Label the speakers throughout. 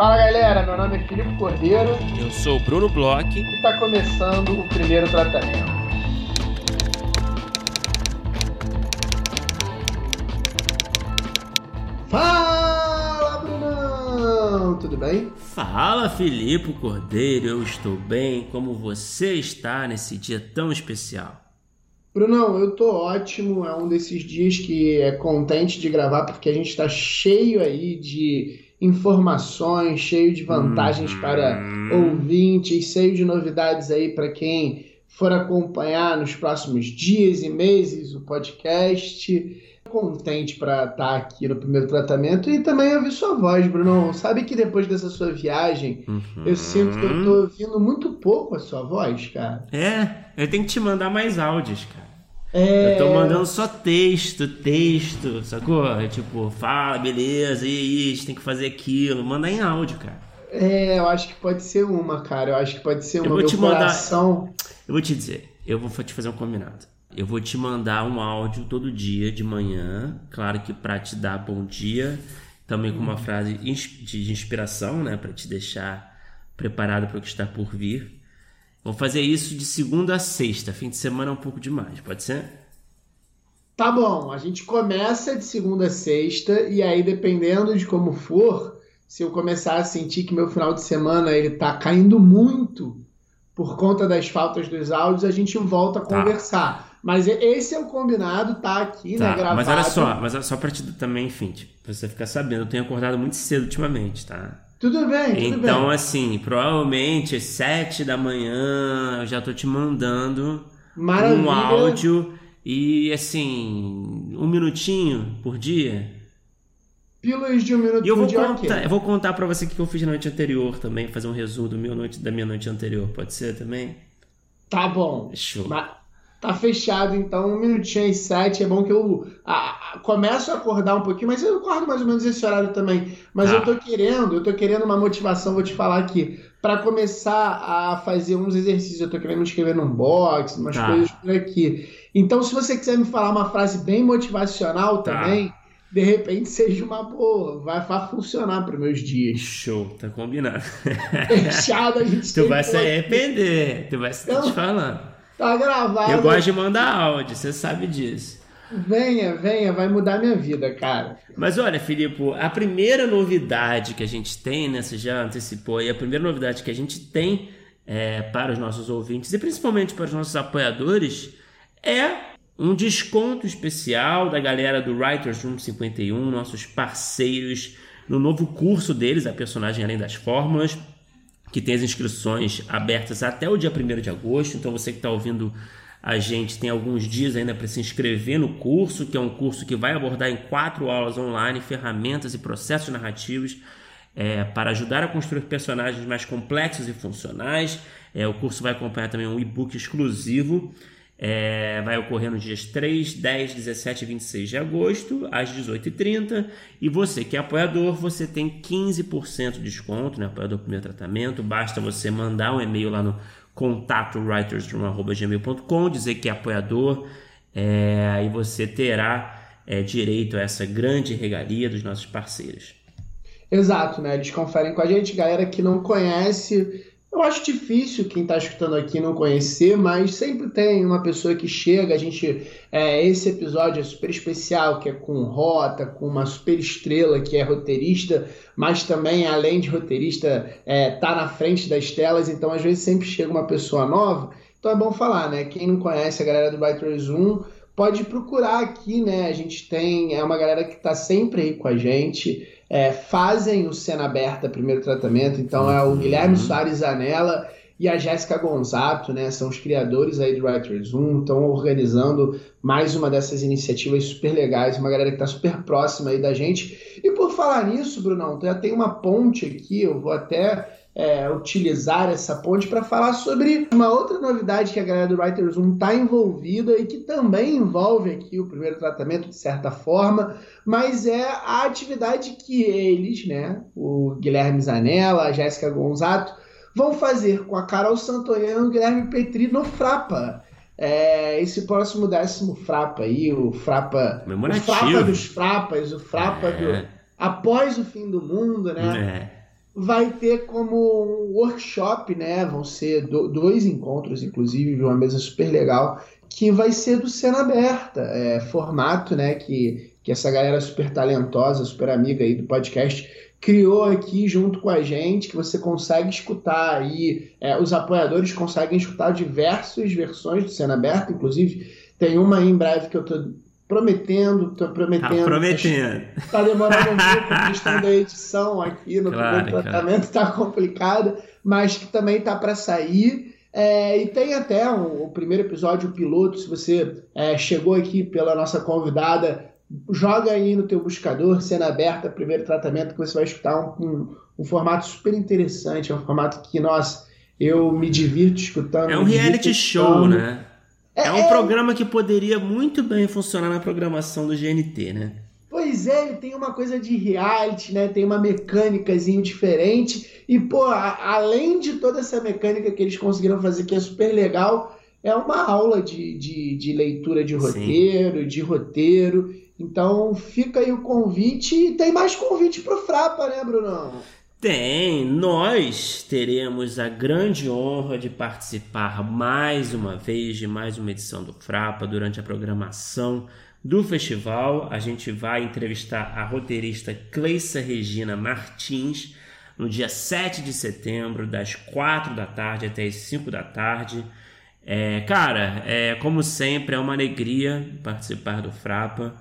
Speaker 1: Fala galera, meu nome é Filipe Cordeiro.
Speaker 2: Eu sou o Bruno Bloch.
Speaker 1: E está começando o primeiro tratamento. Fala Brunão, tudo bem?
Speaker 2: Fala Filipe Cordeiro, eu estou bem. Como você está nesse dia tão especial?
Speaker 1: Brunão, eu tô ótimo. É um desses dias que é contente de gravar porque a gente está cheio aí de informações, cheio de vantagens para ouvintes, cheio de novidades aí para quem for acompanhar nos próximos dias e meses o podcast. Contente para estar tá aqui no primeiro tratamento e também ouvir sua voz, Bruno. Sabe que depois dessa sua viagem, uhum. eu sinto que eu tô ouvindo muito pouco a sua voz, cara.
Speaker 2: É, eu tenho que te mandar mais áudios, cara. É... Eu tô mandando só texto, texto, sacou? É tipo, fala, beleza, e isso, tem que fazer aquilo. Manda em áudio, cara.
Speaker 1: É, eu acho que pode ser uma, cara. Eu acho que pode ser uma.
Speaker 2: Eu vou te coração... mandar. Eu vou te dizer, eu vou te fazer um combinado. Eu vou te mandar um áudio todo dia de manhã, claro que para te dar bom dia, também com uma frase de inspiração, né, para te deixar preparado para o que está por vir. Vou fazer isso de segunda a sexta. Fim de semana é um pouco demais, pode ser?
Speaker 1: Tá bom, a gente começa de segunda a sexta e aí dependendo de como for, se eu começar a sentir que meu final de semana ele tá caindo muito por conta das faltas dos áudios, a gente volta a tá. conversar. Mas esse é o combinado, tá aqui, né, tá. né, gravado.
Speaker 2: Mas olha só, mas só pra te também, enfim, pra você ficar sabendo, eu tenho acordado muito cedo ultimamente, tá?
Speaker 1: Tudo bem,
Speaker 2: tudo então, bem. assim, provavelmente às sete da manhã eu já tô te mandando Maravilha. um áudio e, assim, um minutinho por dia.
Speaker 1: Pílulas de um minuto
Speaker 2: e eu vou dia, contar, okay. Eu vou contar pra você o que eu fiz na noite anterior também, fazer um resumo do meu noite, da minha noite anterior, pode ser também?
Speaker 1: Tá bom.
Speaker 2: Show.
Speaker 1: Mas Tá fechado, então, um minutinho às sete. É bom que eu a, a, começo a acordar um pouquinho, mas eu acordo mais ou menos esse horário também. Mas ah. eu tô querendo, eu tô querendo uma motivação, vou te falar aqui, para começar a fazer uns exercícios. Eu tô querendo me inscrever num box, umas ah. coisas por aqui. Então, se você quiser me falar uma frase bem motivacional tá. também, de repente seja uma boa, vai, vai funcionar para meus dias.
Speaker 2: Show, tá combinado.
Speaker 1: Fechado, a gente
Speaker 2: Tu vai se arrepender, tu vai se então, te falando.
Speaker 1: Tá gravado.
Speaker 2: Eu gosto de mandar áudio, você sabe disso.
Speaker 1: Venha, venha, vai mudar minha vida, cara.
Speaker 2: Mas olha, Filipe, a primeira novidade que a gente tem, né? Você já antecipou aí, a primeira novidade que a gente tem é, para os nossos ouvintes e principalmente para os nossos apoiadores é um desconto especial da galera do Writers Room 51, nossos parceiros, no novo curso deles, a personagem além das fórmulas que tem as inscrições abertas até o dia 1 de agosto. Então você que está ouvindo a gente tem alguns dias ainda para se inscrever no curso, que é um curso que vai abordar em quatro aulas online ferramentas e processos narrativos é, para ajudar a construir personagens mais complexos e funcionais. É, o curso vai acompanhar também um e-book exclusivo é, vai ocorrer nos dias 3, 10, 17 e 26 de agosto, às 18h30. E você que é apoiador, você tem 15% de desconto, né? Apoiador primeiro tratamento. Basta você mandar um e-mail lá no contato writersroom.gmail.com, dizer que é apoiador, é, aí você terá é, direito a essa grande regalia dos nossos parceiros.
Speaker 1: Exato, né? Eles conferem com a gente, galera que não conhece eu acho difícil quem está escutando aqui não conhecer, mas sempre tem uma pessoa que chega. A gente, é, esse episódio é super especial, que é com Rota, com uma super estrela que é roteirista, mas também além de roteirista é, tá na frente das telas. Então às vezes sempre chega uma pessoa nova. Então é bom falar, né? Quem não conhece a galera do Writers 1 pode procurar aqui, né? A gente tem é uma galera que está sempre aí com a gente é, fazem o Cena Aberta Primeiro Tratamento. Então é o Guilherme uhum. Soares Anella e a Jéssica Gonzato, né? São os criadores aí do Writers 1, estão organizando mais uma dessas iniciativas super legais, uma galera que está super próxima aí da gente. E por falar nisso, Brunão, já tem uma ponte aqui, eu vou até é, utilizar essa ponte para falar sobre uma outra novidade que a galera do Writers 1 está envolvida e que também envolve aqui o primeiro tratamento de certa forma, mas é a atividade que eles, né, o Guilherme Zanella, a Jéssica Gonzato, vão fazer com a Carol Santoyan e o Guilherme Petri no Frapa. É, esse próximo décimo Frapa aí, o Frapa, o Frapa dos Frapas, o Frapa é. do após o fim do mundo, né?
Speaker 2: É.
Speaker 1: vai ter como um workshop, né? Vão ser do, dois encontros, inclusive, de uma mesa super legal, que vai ser do Cena Aberta, é, formato, né? Que, que essa galera super talentosa, super amiga aí do podcast criou aqui junto com a gente, que você consegue escutar aí, é, os apoiadores conseguem escutar diversas versões do Cena Aberta, inclusive tem uma aí em breve que eu tô prometendo, tô prometendo. Tá
Speaker 2: prometendo.
Speaker 1: Tá demorando um pouco a questão da edição aqui no claro, primeiro tratamento, tá complicado, mas que também tá para sair. É, e tem até um, o primeiro episódio, o piloto, se você é, chegou aqui pela nossa convidada, joga aí no teu buscador, cena aberta, primeiro tratamento, que você vai escutar um, um, um formato super interessante, é um formato que, nossa, eu me divirto escutando.
Speaker 2: É um reality show, né? É, é um é... programa que poderia muito bem funcionar na programação do GNT, né?
Speaker 1: Pois é, ele tem uma coisa de reality, né? Tem uma mecânicazinho diferente. E, pô, a, além de toda essa mecânica que eles conseguiram fazer, que é super legal, é uma aula de, de, de leitura de roteiro, Sim. de roteiro. Então fica aí o convite e tem mais convite pro Frapa, né, Brunão?
Speaker 2: Tem, nós teremos a grande honra de participar mais uma vez de mais uma edição do Frapa durante a programação do festival. A gente vai entrevistar a roteirista Cleissa Regina Martins no dia 7 de setembro, das 4 da tarde até as 5 da tarde. É, cara, é, como sempre, é uma alegria participar do Frapa.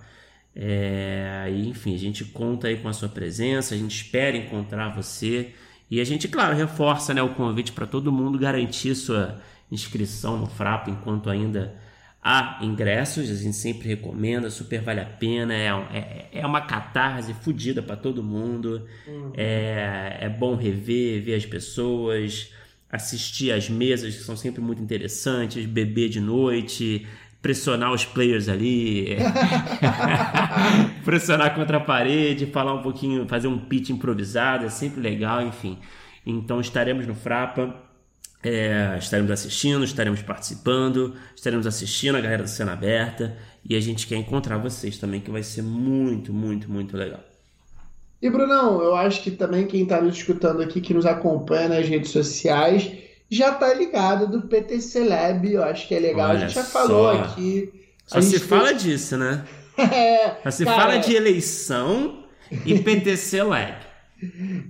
Speaker 2: É, enfim, a gente conta aí com a sua presença, a gente espera encontrar você e a gente, claro, reforça né, o convite para todo mundo garantir sua inscrição no Frapa enquanto ainda há ingressos. A gente sempre recomenda, super vale a pena. É, é, é uma catarse fodida para todo mundo. Uhum. É, é bom rever, ver as pessoas, assistir às mesas que são sempre muito interessantes, beber de noite, pressionar os players ali, pressionar contra a parede, falar um pouquinho, fazer um pitch improvisado, é sempre legal, enfim. Então estaremos no Frapa, é, estaremos assistindo, estaremos participando, estaremos assistindo a galera da cena aberta e a gente quer encontrar vocês também, que vai ser muito, muito, muito legal.
Speaker 1: E Brunão, eu acho que também quem está nos escutando aqui, que nos acompanha nas redes sociais, já tá ligado do PTC Lab, eu acho que é legal. Olha a gente já só. falou aqui.
Speaker 2: Só se fala disso, né? é, Só se cara... fala de eleição e PTC Lab.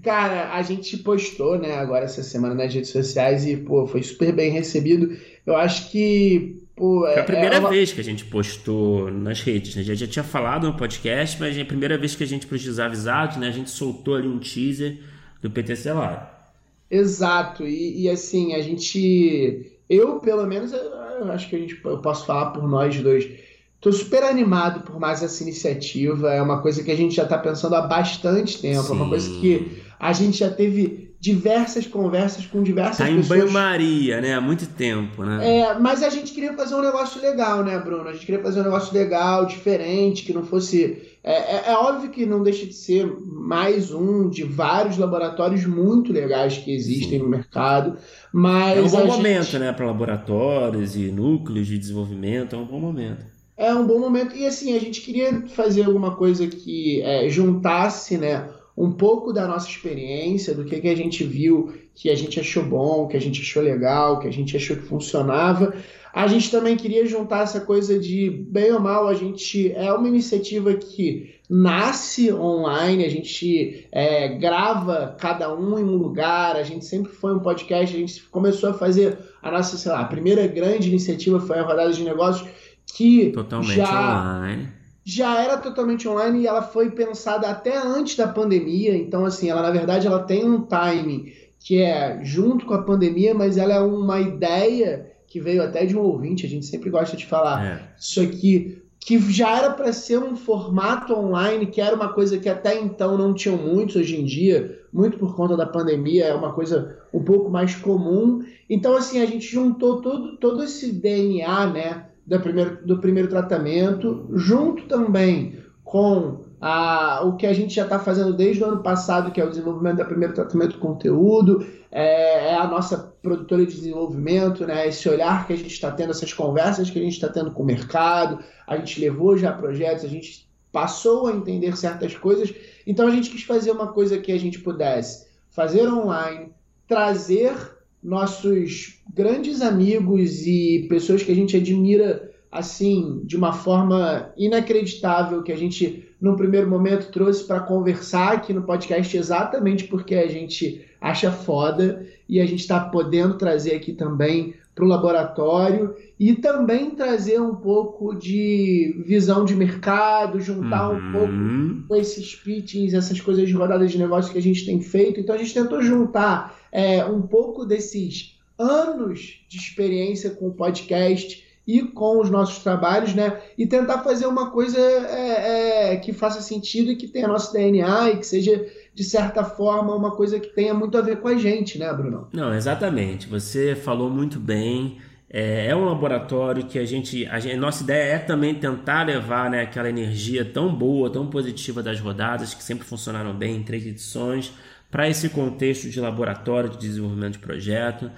Speaker 1: Cara, a gente postou, né, agora essa semana nas redes sociais e, pô, foi super bem recebido. Eu acho que, pô...
Speaker 2: Foi a é, primeira é uma... vez que a gente postou nas redes, né? Já, já tinha falado no podcast, mas é a primeira vez que a gente, para os desavisados, né, a gente soltou ali um teaser do PTC Lab.
Speaker 1: Exato, e, e, assim, a gente. Eu, pelo menos, eu acho que a gente, eu posso falar por nós dois. Estou super animado por mais essa iniciativa. É uma coisa que a gente já está pensando há bastante tempo. Sim. É uma coisa que a gente já teve diversas conversas com diversas tá pessoas.
Speaker 2: Tá em banho-maria, né? Há muito tempo, né?
Speaker 1: É, mas a gente queria fazer um negócio legal, né, Bruno? A gente queria fazer um negócio legal, diferente, que não fosse é, é, é, óbvio que não deixa de ser mais um de vários laboratórios muito legais que existem Sim. no mercado, mas
Speaker 2: é um bom momento, gente... né, para laboratórios e núcleos de desenvolvimento, é um bom momento.
Speaker 1: É um bom momento e assim a gente queria fazer alguma coisa que é, juntasse, né, um pouco da nossa experiência, do que, que a gente viu, que a gente achou bom, que a gente achou legal, que a gente achou que funcionava, a gente também queria juntar essa coisa de, bem ou mal, a gente é uma iniciativa que nasce online, a gente é, grava cada um em um lugar, a gente sempre foi um podcast, a gente começou a fazer a nossa, sei lá, a primeira grande iniciativa foi a rodada de negócios, que
Speaker 2: Totalmente
Speaker 1: já,
Speaker 2: online.
Speaker 1: Já era totalmente online e ela foi pensada até antes da pandemia, então assim, ela na verdade ela tem um timing que é junto com a pandemia, mas ela é uma ideia que veio até de um ouvinte, a gente sempre gosta de falar é. isso aqui, que já era para ser um formato online, que era uma coisa que até então não tinham muitos hoje em dia, muito por conta da pandemia, é uma coisa um pouco mais comum. Então, assim, a gente juntou todo, todo esse DNA, né, do primeiro, do primeiro tratamento, junto também com a, o que a gente já está fazendo desde o ano passado, que é o desenvolvimento da primeiro tratamento de conteúdo, é, é, a nossa produtora de desenvolvimento, né? esse olhar que a gente está tendo, essas conversas que a gente está tendo com o mercado, a gente levou já projetos, a gente passou a entender certas coisas, então a gente quis fazer uma coisa que a gente pudesse fazer online, trazer nossos grandes amigos e pessoas que a gente admira assim de uma forma inacreditável que a gente no primeiro momento trouxe para conversar aqui no podcast exatamente porque a gente acha foda e a gente está podendo trazer aqui também para o laboratório e também trazer um pouco de visão de mercado, juntar uhum. um pouco com esses pitchings, essas coisas de rodadas de negócio que a gente tem feito. Então a gente tentou juntar é, um pouco desses anos de experiência com o podcast e com os nossos trabalhos, né? E tentar fazer uma coisa é, é, que faça sentido e que tenha nosso DNA e que seja de certa forma uma coisa que tenha muito a ver com a gente, né, Bruno?
Speaker 2: Não, exatamente. Você falou muito bem. É, é um laboratório que a gente, a gente, nossa ideia é também tentar levar né, aquela energia tão boa, tão positiva das rodadas que sempre funcionaram bem em três edições para esse contexto de laboratório de desenvolvimento de projeto.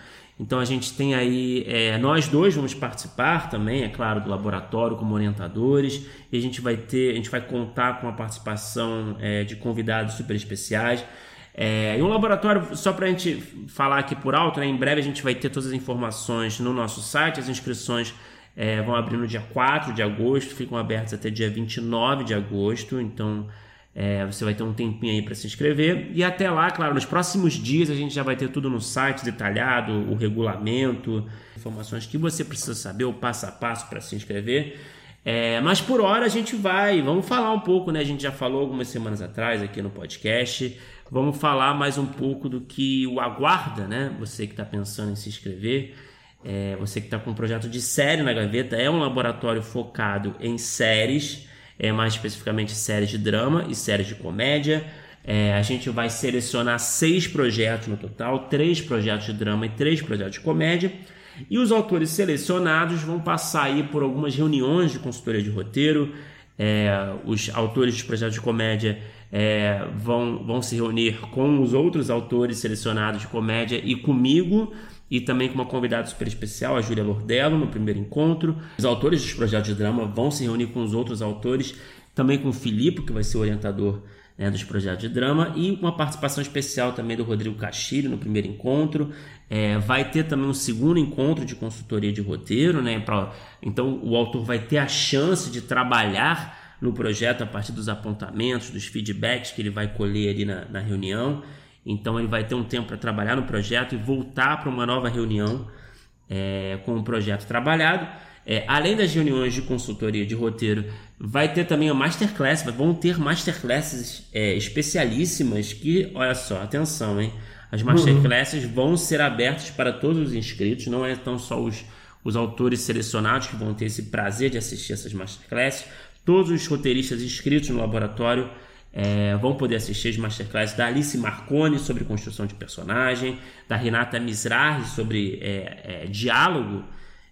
Speaker 2: Então a gente tem aí, é, nós dois vamos participar também, é claro, do laboratório como orientadores, e a gente vai ter, a gente vai contar com a participação é, de convidados super especiais. É, e um laboratório, só para a gente falar aqui por alto, né, em breve a gente vai ter todas as informações no nosso site, as inscrições é, vão abrir no dia 4 de agosto, ficam abertas até dia 29 de agosto, então é, você vai ter um tempinho aí para se inscrever. E até lá, claro, nos próximos dias a gente já vai ter tudo no site detalhado, o regulamento, informações que você precisa saber, o passo a passo para se inscrever. É, mas por hora a gente vai, vamos falar um pouco, né? A gente já falou algumas semanas atrás aqui no podcast. Vamos falar mais um pouco do que o aguarda, né? Você que está pensando em se inscrever. É, você que está com um projeto de série na gaveta, é um laboratório focado em séries é, mais especificamente séries de drama e séries de comédia. É, a gente vai selecionar seis projetos no total, três projetos de drama e três projetos de comédia. E os autores selecionados vão passar aí por algumas reuniões de consultoria de roteiro. É, os autores de projetos de comédia é, vão, vão se reunir com os outros autores selecionados de comédia e comigo e também com uma convidada super especial, a Júlia Lordello, no primeiro encontro. Os autores dos projetos de drama vão se reunir com os outros autores, também com o Filipe, que vai ser o orientador né, dos projetos de drama, e uma participação especial também do Rodrigo Castilho no primeiro encontro. É, vai ter também um segundo encontro de consultoria de roteiro, né? Pra, então o autor vai ter a chance de trabalhar no projeto a partir dos apontamentos, dos feedbacks que ele vai colher ali na, na reunião. Então ele vai ter um tempo para trabalhar no projeto e voltar para uma nova reunião é, com o projeto trabalhado. É, além das reuniões de consultoria de roteiro, vai ter também a masterclass, vão ter masterclasses é, especialíssimas que, olha só, atenção, hein? As masterclasses uhum. vão ser abertas para todos os inscritos, não é tão só os, os autores selecionados que vão ter esse prazer de assistir essas masterclasses, todos os roteiristas inscritos no laboratório é, vão poder assistir as masterclasses da Alice Marconi sobre construção de personagem, da Renata Mizrahi sobre é, é, diálogo,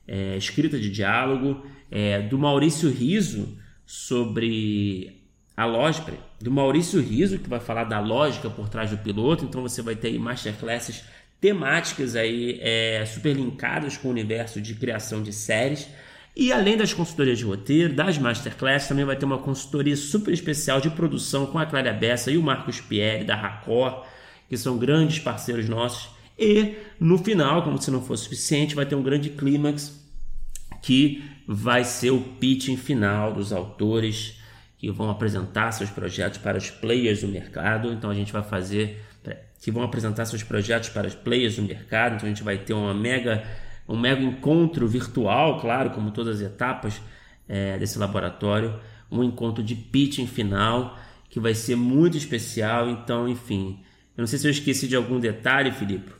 Speaker 2: é, escrita de diálogo, é, do Maurício Riso sobre a lógica, do Maurício Riso que vai falar da lógica por trás do piloto. Então você vai ter aí masterclasses temáticas aí é, super linkadas com o universo de criação de séries. E além das consultorias de roteiro, das masterclass, também vai ter uma consultoria super especial de produção com a Cláudia Bessa e o Marcos Pierre da Racor, que são grandes parceiros nossos. E no final, como se não fosse suficiente, vai ter um grande clímax que vai ser o pitching final dos autores que vão apresentar seus projetos para os players do mercado. Então a gente vai fazer que vão apresentar seus projetos para os players do mercado. Então a gente vai ter uma mega um mega encontro virtual, claro, como todas as etapas é, desse laboratório, um encontro de pitching final que vai ser muito especial. Então, enfim, eu não sei se eu esqueci de algum detalhe, Filipe.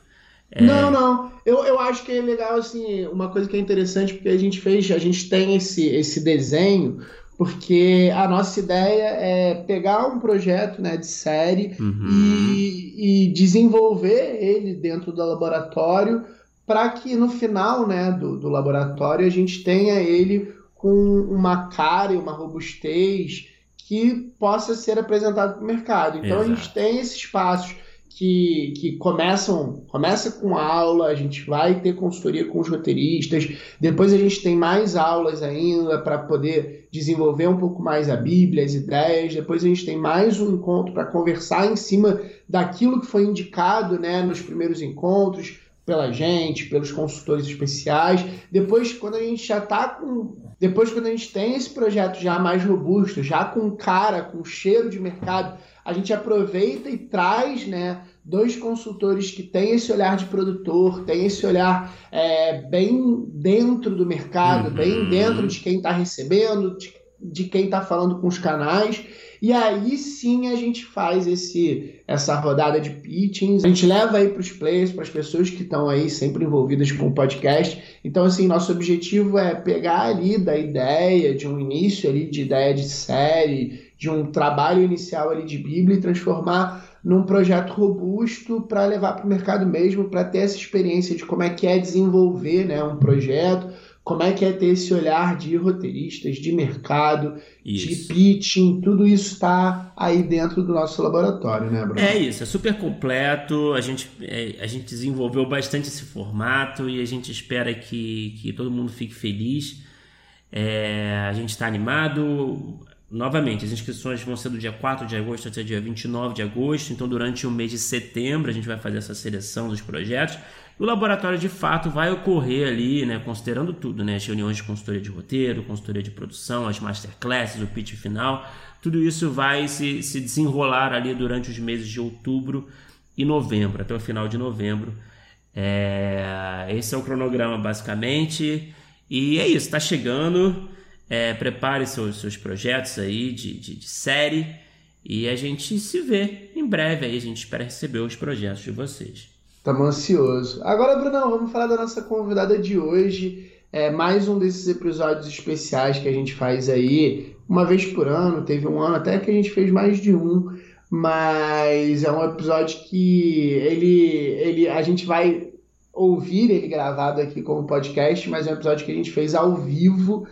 Speaker 1: É... Não, não. Eu, eu acho que é legal, assim, uma coisa que é interessante, porque a gente fez, a gente tem esse, esse desenho, porque a nossa ideia é pegar um projeto né, de série uhum. e, e desenvolver ele dentro do laboratório para que no final né, do, do laboratório a gente tenha ele com uma cara e uma robustez que possa ser apresentado para o mercado. Então Exato. a gente tem esses passos que, que começam começa com aula, a gente vai ter consultoria com os roteiristas, depois a gente tem mais aulas ainda para poder desenvolver um pouco mais a Bíblia, as ideias, depois a gente tem mais um encontro para conversar em cima daquilo que foi indicado né, nos primeiros encontros pela gente, pelos consultores especiais. Depois, quando a gente já está com. Depois, quando a gente tem esse projeto já mais robusto, já com cara, com cheiro de mercado, a gente aproveita e traz né, dois consultores que têm esse olhar de produtor, têm esse olhar é, bem dentro do mercado, uhum. bem dentro de quem está recebendo, de, de quem está falando com os canais. E aí sim a gente faz esse essa rodada de pitchings. A gente leva aí para os players, para as pessoas que estão aí sempre envolvidas com o podcast. Então, assim, nosso objetivo é pegar ali da ideia, de um início ali de ideia de série, de um trabalho inicial ali de Bíblia e transformar num projeto robusto para levar para o mercado mesmo, para ter essa experiência de como é que é desenvolver né, um projeto, como é que é ter esse olhar de roteiristas, de mercado, isso. de pitching, tudo isso está aí dentro do nosso laboratório, né, Bruno?
Speaker 2: É isso, é super completo, a gente, é, a gente desenvolveu bastante esse formato e a gente espera que, que todo mundo fique feliz. É, a gente está animado, Novamente, as inscrições vão ser do dia 4 de agosto até dia 29 de agosto, então durante o mês de setembro a gente vai fazer essa seleção dos projetos. O laboratório de fato vai ocorrer ali, né, considerando tudo, né, as reuniões de consultoria de roteiro, consultoria de produção, as masterclasses, o pitch final, tudo isso vai se, se desenrolar ali durante os meses de outubro e novembro, até o final de novembro. É, esse é o cronograma basicamente, e é isso, está chegando. É, prepare seus, seus projetos aí de, de, de, série e a gente se vê em breve aí. A gente espera receber os projetos de vocês.
Speaker 1: Estamos ansiosos. Agora, Brunão, vamos falar da nossa convidada de hoje. É mais um desses episódios especiais que a gente faz aí uma vez por ano. Teve um ano até que a gente fez mais de um, mas é um episódio que ele, ele a gente vai ouvir ele gravado aqui como podcast, mas é um episódio que a gente fez ao vivo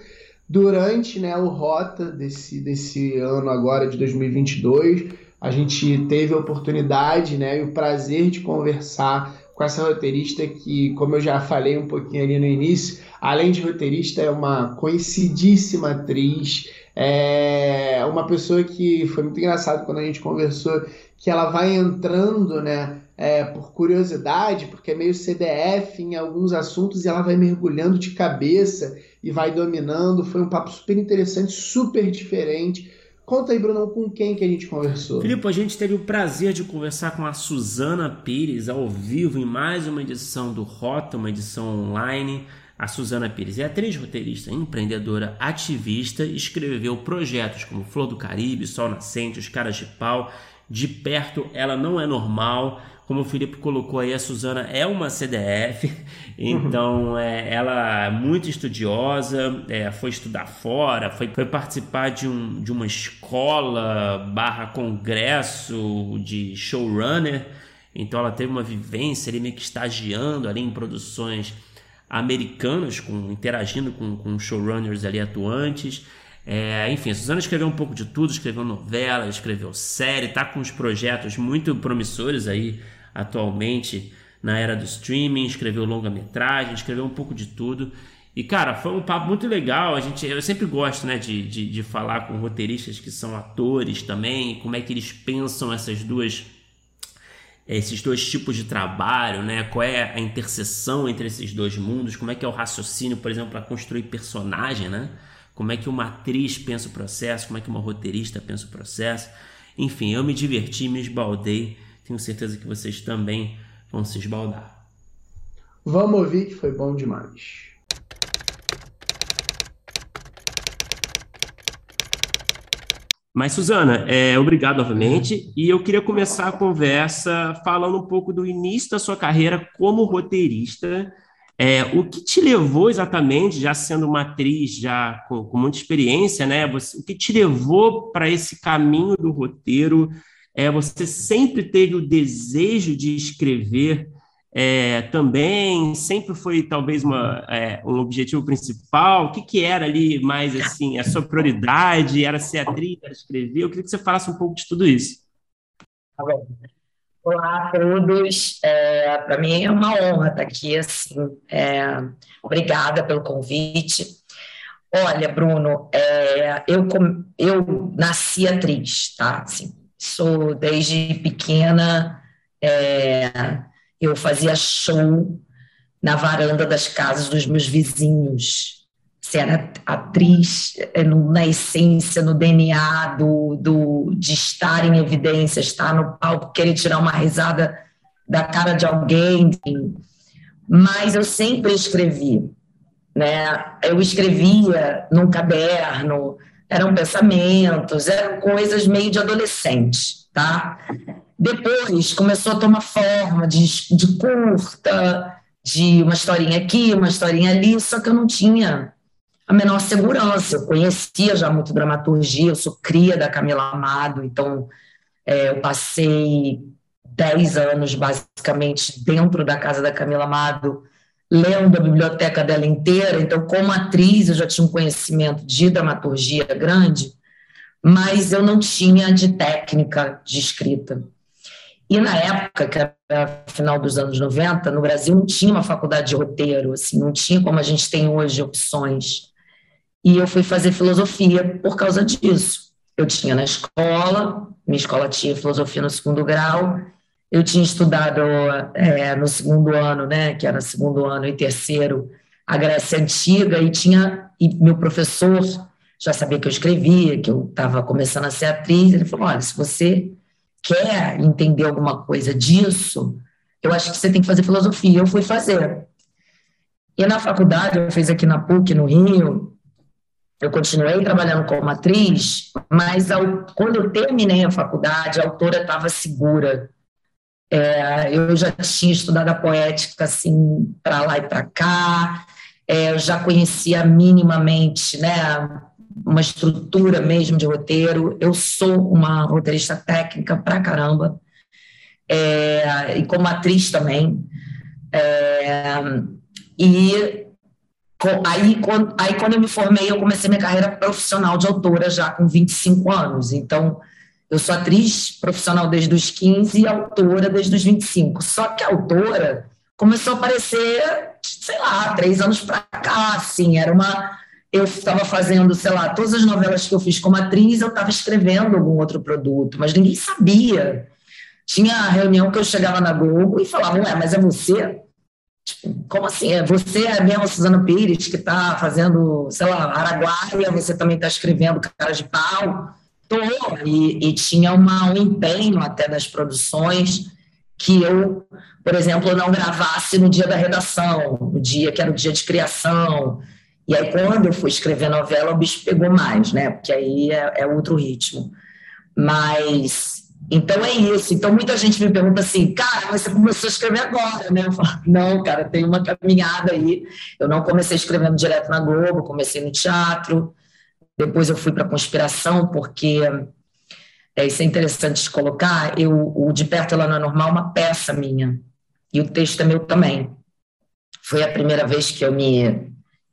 Speaker 1: Durante né, o Rota desse, desse ano agora de 2022, a gente teve a oportunidade né, e o prazer de conversar com essa roteirista que, como eu já falei um pouquinho ali no início, além de roteirista, é uma conhecidíssima atriz, é uma pessoa que foi muito engraçado quando a gente conversou, que ela vai entrando, né, é, por curiosidade, porque é meio CDF em alguns assuntos e ela vai mergulhando de cabeça e vai dominando. Foi um papo super interessante, super diferente. Conta aí, Bruno, com quem que a gente conversou?
Speaker 2: Filipe, a gente teve o prazer de conversar com a Suzana Pires ao vivo em mais uma edição do Rota, uma edição online. A Suzana Pires é atriz, roteirista, empreendedora, ativista, escreveu projetos como Flor do Caribe, Sol Nascente, Os Caras de Pau. De perto, ela não é normal, como o Felipe colocou aí, a Suzana é uma CDF, então é, ela é muito estudiosa, é, foi estudar fora, foi, foi participar de, um, de uma escola barra congresso de showrunner, então ela teve uma vivência ali meio que estagiando ali em produções americanas, com, interagindo com, com showrunners ali atuantes. É, enfim, a Suzana escreveu um pouco de tudo, escreveu novela, escreveu série, tá com uns projetos muito promissores aí atualmente na era do streaming, escreveu longa-metragem, escreveu um pouco de tudo. E, cara, foi um papo muito legal. A gente, eu sempre gosto né, de, de, de falar com roteiristas que são atores também, como é que eles pensam essas duas esses dois tipos de trabalho, né? Qual é a interseção entre esses dois mundos? Como é que é o raciocínio, por exemplo, para construir personagem, né? Como é que uma atriz pensa o processo? Como é que uma roteirista pensa o processo? Enfim, eu me diverti, me esbaldei tenho certeza que vocês também vão se esbaldar.
Speaker 1: Vamos ouvir que foi bom demais.
Speaker 2: Mas, Suzana, é, obrigado novamente. E eu queria começar a conversa falando um pouco do início da sua carreira como roteirista. É, o que te levou exatamente, já sendo uma atriz já com, com muita experiência, né? Você, o que te levou para esse caminho do roteiro? É, você sempre teve o desejo de escrever é, também? Sempre foi talvez uma, é, um objetivo principal? O que, que era ali mais assim, a sua prioridade? Era ser atriz, era escrever? Eu queria que você falasse um pouco de tudo isso.
Speaker 3: Tá. Olá a todos. É, Para mim é uma honra estar aqui. Assim, é, obrigada pelo convite. Olha, Bruno, é, eu, eu nasci atriz, tá? Assim, sou desde pequena, é, eu fazia show na varanda das casas dos meus vizinhos se era atriz é, na essência, no DNA do, do, de estar em evidência, estar no palco, querer tirar uma risada da cara de alguém. Mas eu sempre escrevi, né? Eu escrevia num caderno, eram pensamentos, eram coisas meio de adolescente, tá? Depois começou a tomar forma de, de curta, de uma historinha aqui, uma historinha ali, só que eu não tinha a menor segurança. Eu conhecia já muito dramaturgia, eu sou cria da Camila Amado, então é, eu passei dez anos, basicamente, dentro da casa da Camila Amado, lendo a biblioteca dela inteira. Então, como atriz, eu já tinha um conhecimento de dramaturgia grande, mas eu não tinha de técnica de escrita. E na época, que era final dos anos 90, no Brasil não tinha uma faculdade de roteiro, assim, não tinha como a gente tem hoje opções. E eu fui fazer filosofia por causa disso. Eu tinha na escola, minha escola tinha filosofia no segundo grau, eu tinha estudado é, no segundo ano, né, que era segundo ano e terceiro, a Grécia Antiga, e tinha, e meu professor já sabia que eu escrevia, que eu estava começando a ser atriz, ele falou, olha, se você quer entender alguma coisa disso, eu acho que você tem que fazer filosofia. Eu fui fazer. E na faculdade, eu fiz aqui na PUC, no Rio, eu continuei trabalhando como atriz, mas ao, quando eu terminei a faculdade, a autora estava segura. É, eu já tinha estudado a poética assim para lá e para cá, é, eu já conhecia minimamente, né, uma estrutura mesmo de roteiro. Eu sou uma roteirista técnica pra caramba, é, e como atriz também. É, e Aí quando, aí, quando eu me formei, eu comecei minha carreira profissional de autora já com 25 anos. Então, eu sou atriz profissional desde os 15 e autora desde os 25. Só que a autora começou a aparecer, sei lá, três anos para cá, assim, era uma... Eu estava fazendo, sei lá, todas as novelas que eu fiz como atriz, eu estava escrevendo algum outro produto, mas ninguém sabia. Tinha reunião que eu chegava na Globo e falava, ué, mas é você? Tipo, como assim? É, você é mesmo a Suzana Pires que está fazendo, sei lá, Araguaia, você também está escrevendo Cara de Pau? Tô. E, e tinha uma, um empenho até das produções que eu, por exemplo, não gravasse no dia da redação, no dia que era o dia de criação. E aí, quando eu fui escrever novela, o bicho pegou mais, né? Porque aí é, é outro ritmo. Mas então é isso. Então muita gente me pergunta assim, cara, você começou a escrever agora, né? Eu falo, não, cara, tem uma caminhada aí. Eu não comecei escrevendo direto na Globo, comecei no teatro. Depois eu fui para conspiração, porque é, isso é interessante de colocar. Eu, o De Perto Ela Não é Normal é uma peça minha. E o texto é meu também. Foi a primeira vez que eu me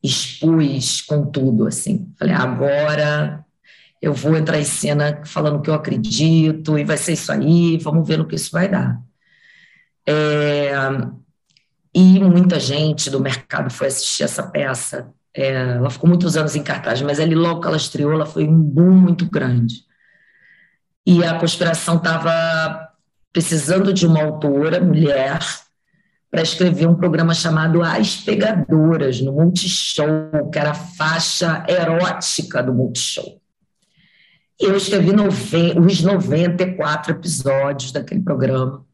Speaker 3: expus com tudo, assim. Falei, agora eu vou entrar em cena falando que eu acredito e vai ser isso aí, vamos ver no que isso vai dar. É, e muita gente do mercado foi assistir essa peça. É, ela ficou muitos anos em cartaz, mas ali logo que ela estreou, ela foi um boom muito grande. E a conspiração estava precisando de uma autora, mulher, para escrever um programa chamado As Pegadoras, no Multishow, que era a faixa erótica do Multishow. Eu escrevi os 94 episódios daquele programa,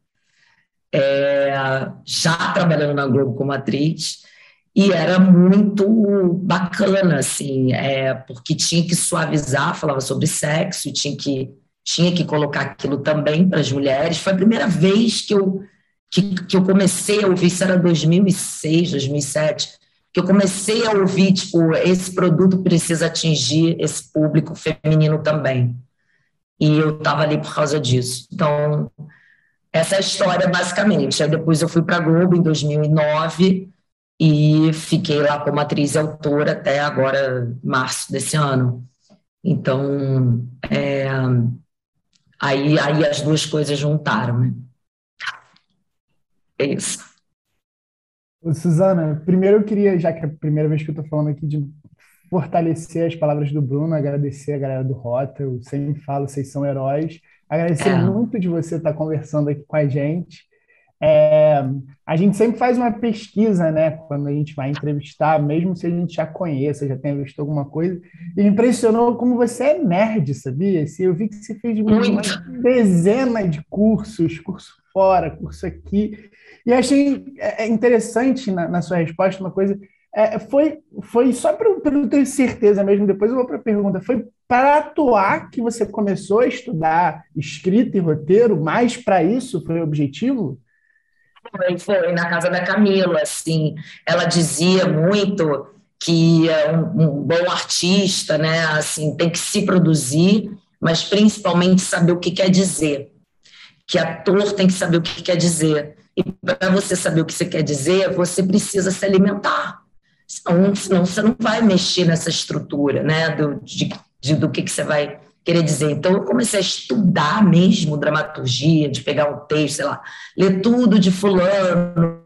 Speaker 3: é, já trabalhando na Globo como atriz, e era muito bacana, assim, é, porque tinha que suavizar, falava sobre sexo, e tinha que, tinha que colocar aquilo também para as mulheres. Foi a primeira vez que eu, que, que eu comecei a ouvir, isso era 2006, 2007, que eu comecei a ouvir, tipo, esse produto precisa atingir esse público feminino também. E eu estava ali por causa disso. Então, essa é a história, basicamente. Aí depois eu fui para a Globo em 2009 e fiquei lá como atriz e autora até agora, março desse ano. Então, é, aí, aí as duas coisas juntaram, né? É isso.
Speaker 1: Suzana, primeiro eu queria, já que é a primeira vez que eu estou falando aqui, de fortalecer as palavras do Bruno, agradecer a galera do Rota, eu sempre falo, vocês são heróis. Agradecer é. muito de você estar conversando aqui com a gente. É, a gente sempre faz uma pesquisa, né, quando a gente vai entrevistar, mesmo se a gente já conheça, já tenha visto alguma coisa, e me impressionou como você é nerd, sabia? Assim, eu vi que você fez uma, uma dezena de cursos, curso fora, curso aqui, e achei é, é interessante na, na sua resposta uma coisa, é, foi, foi só para eu ter certeza mesmo, depois eu vou para a pergunta, foi para atuar que você começou a estudar escrita e roteiro, mais para isso foi o objetivo?
Speaker 3: Foi, foi na casa da Camila, assim, ela dizia muito que é um, um, bom artista, né, assim, tem que se produzir, mas principalmente saber o que quer dizer. Que ator tem que saber o que quer dizer. E para você saber o que você quer dizer, você precisa se alimentar. Senão, senão você não vai mexer nessa estrutura, né, do, de, de, do que, que você vai querer dizer. Então, eu comecei a estudar mesmo dramaturgia, de pegar um texto, sei lá, ler tudo de fulano,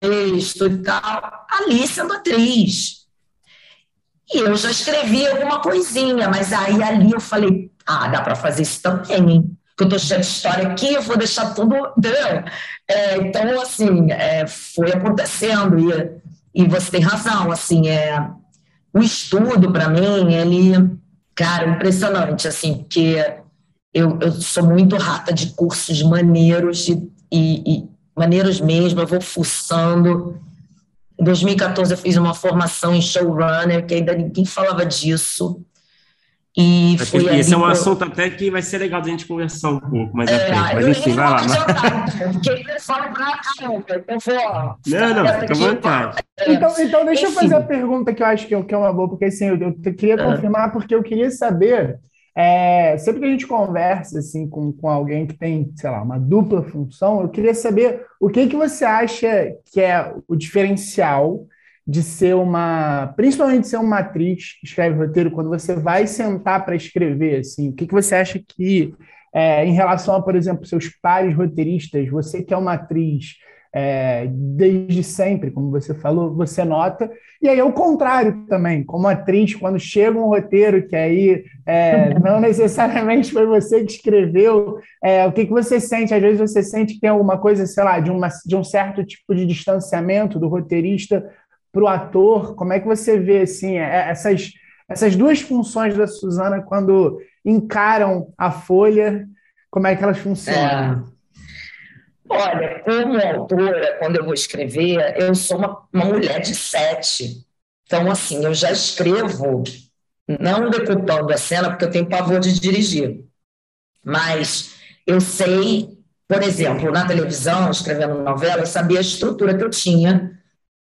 Speaker 3: texto e tal, ali sendo atriz. E eu já escrevi alguma coisinha, mas aí ali eu falei, ah, dá para fazer isso também, hein? Que eu tô cheio de história aqui, eu vou deixar tudo, entendeu? É, então, assim, é, foi acontecendo, e, e você tem razão, assim, é, o estudo, para mim, ele, cara, impressionante, assim, porque eu, eu sou muito rata de cursos maneiros e, e, e maneiros mesmo, eu vou fuçando. Em 2014 eu fiz uma formação em showrunner, que ainda ninguém falava disso.
Speaker 2: E esse é um pro... assunto até que vai ser legal a gente conversar um pouco mais é, à frente. Mas enfim, vai lá. Porque fala pra caramba, vou. Não, não, fica à vontade.
Speaker 1: Então, então deixa eu fazer a pergunta que eu acho que é, que é uma boa, porque assim, eu, eu queria é. confirmar, porque eu queria saber. É, sempre que a gente conversa assim com, com alguém que tem, sei lá, uma dupla função, eu queria saber o que, que você acha que é o diferencial de ser uma, principalmente ser uma atriz que escreve roteiro, quando você vai sentar para escrever, assim, o que, que você acha que, é, em relação a, por exemplo, seus pares roteiristas, você que é uma atriz é, desde sempre, como você falou, você nota, e aí é o contrário também, como atriz, quando chega um roteiro que aí é, não necessariamente foi você que escreveu, é, o que, que você sente? Às vezes você sente que tem alguma coisa, sei lá, de, uma, de um certo tipo de distanciamento do roteirista para o ator? Como é que você vê assim, é, essas, essas duas funções da Suzana quando encaram a folha? Como é que elas funcionam?
Speaker 3: É. Olha, como autora, quando eu vou escrever, eu sou uma, uma mulher de sete. Então, assim, eu já escrevo, não decupando a cena, porque eu tenho pavor de dirigir. Mas eu sei, por exemplo, na televisão, escrevendo novela, eu sabia a estrutura que eu tinha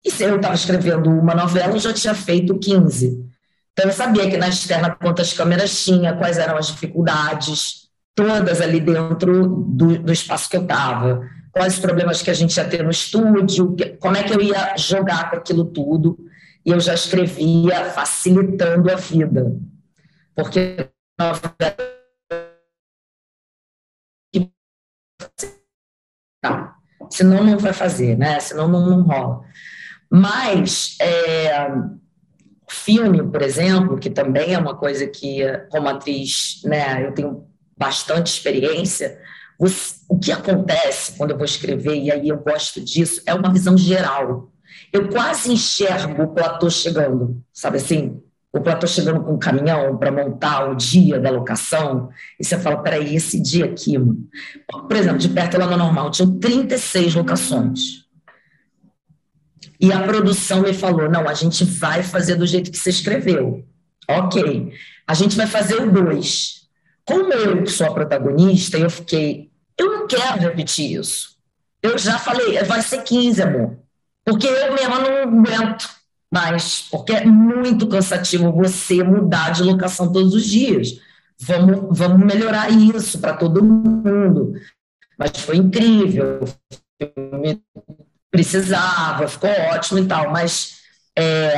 Speaker 3: e se eu estava escrevendo uma novela, eu já tinha feito 15. Então, eu sabia que na externa quantas câmeras tinha, quais eram as dificuldades, todas ali dentro do, do espaço que eu estava, quais os problemas que a gente ia ter no estúdio, como é que eu ia jogar com aquilo tudo. E eu já escrevia facilitando a vida. Porque senão não vai fazer, né? Senão não, não rola. Mas é, filme, por exemplo, que também é uma coisa que, como atriz, né, eu tenho bastante experiência, o que acontece quando eu vou escrever, e aí eu gosto disso, é uma visão geral. Eu quase enxergo o platô chegando, sabe assim? O platô chegando com um caminhão para montar o dia da locação, e você fala: peraí, esse dia aqui, mano. Por exemplo, de perto lá no normal, tinham 36 locações. E a produção me falou: não, a gente vai fazer do jeito que você escreveu. Ok. A gente vai fazer o dois. Como eu sou a protagonista, eu fiquei, eu não quero repetir isso. Eu já falei, vai ser 15, amor. Porque eu mesma não aguento mais, porque é muito cansativo você mudar de locação todos os dias. Vamos, vamos melhorar isso para todo mundo. Mas foi incrível precisava, ficou ótimo e tal, mas é,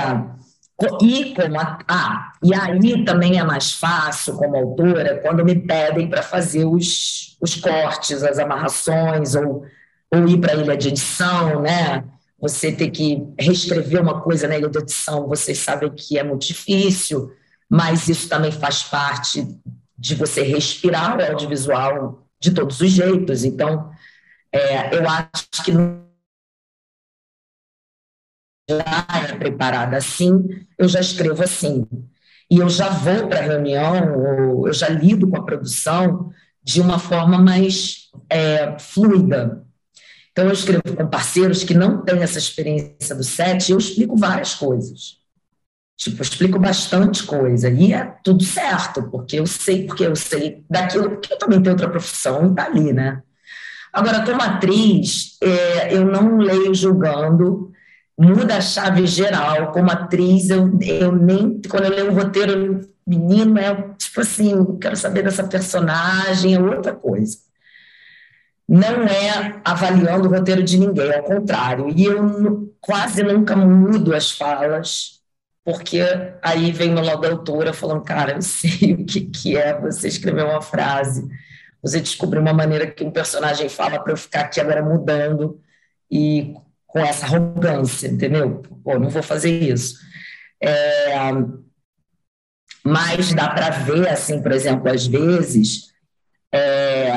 Speaker 3: E como a, ah, e aí também é mais fácil como autora quando me pedem para fazer os, os cortes, as amarrações ou, ou ir para a ilha de edição, né? Você ter que reescrever uma coisa na ilha de edição, vocês sabem que é muito difícil, mas isso também faz parte de você respirar o audiovisual de todos os jeitos. Então, é, eu acho que já é preparada assim, eu já escrevo assim. E eu já vou para a reunião, eu já lido com a produção de uma forma mais é, fluida. Então, eu escrevo com parceiros que não têm essa experiência do set eu explico várias coisas. Tipo, eu explico bastante coisa. E é tudo certo, porque eu sei, porque eu sei daquilo, porque eu também tenho outra profissão e tá ali, né? Agora, como atriz, é, eu não leio julgando, muda a chave geral. Como atriz, eu, eu nem. Quando eu leio o roteiro, menino, é tipo assim, quero saber dessa personagem, é outra coisa. Não é avaliando o roteiro de ninguém, ao contrário. E eu quase nunca mudo as falas, porque aí vem uma da autora falando, cara, eu sei o que, que é você escrever uma frase, você descobrir uma maneira que um personagem fala para eu ficar aqui agora mudando e com essa arrogância, entendeu? Pô, não vou fazer isso. É, mas dá para ver, assim, por exemplo, às vezes, é,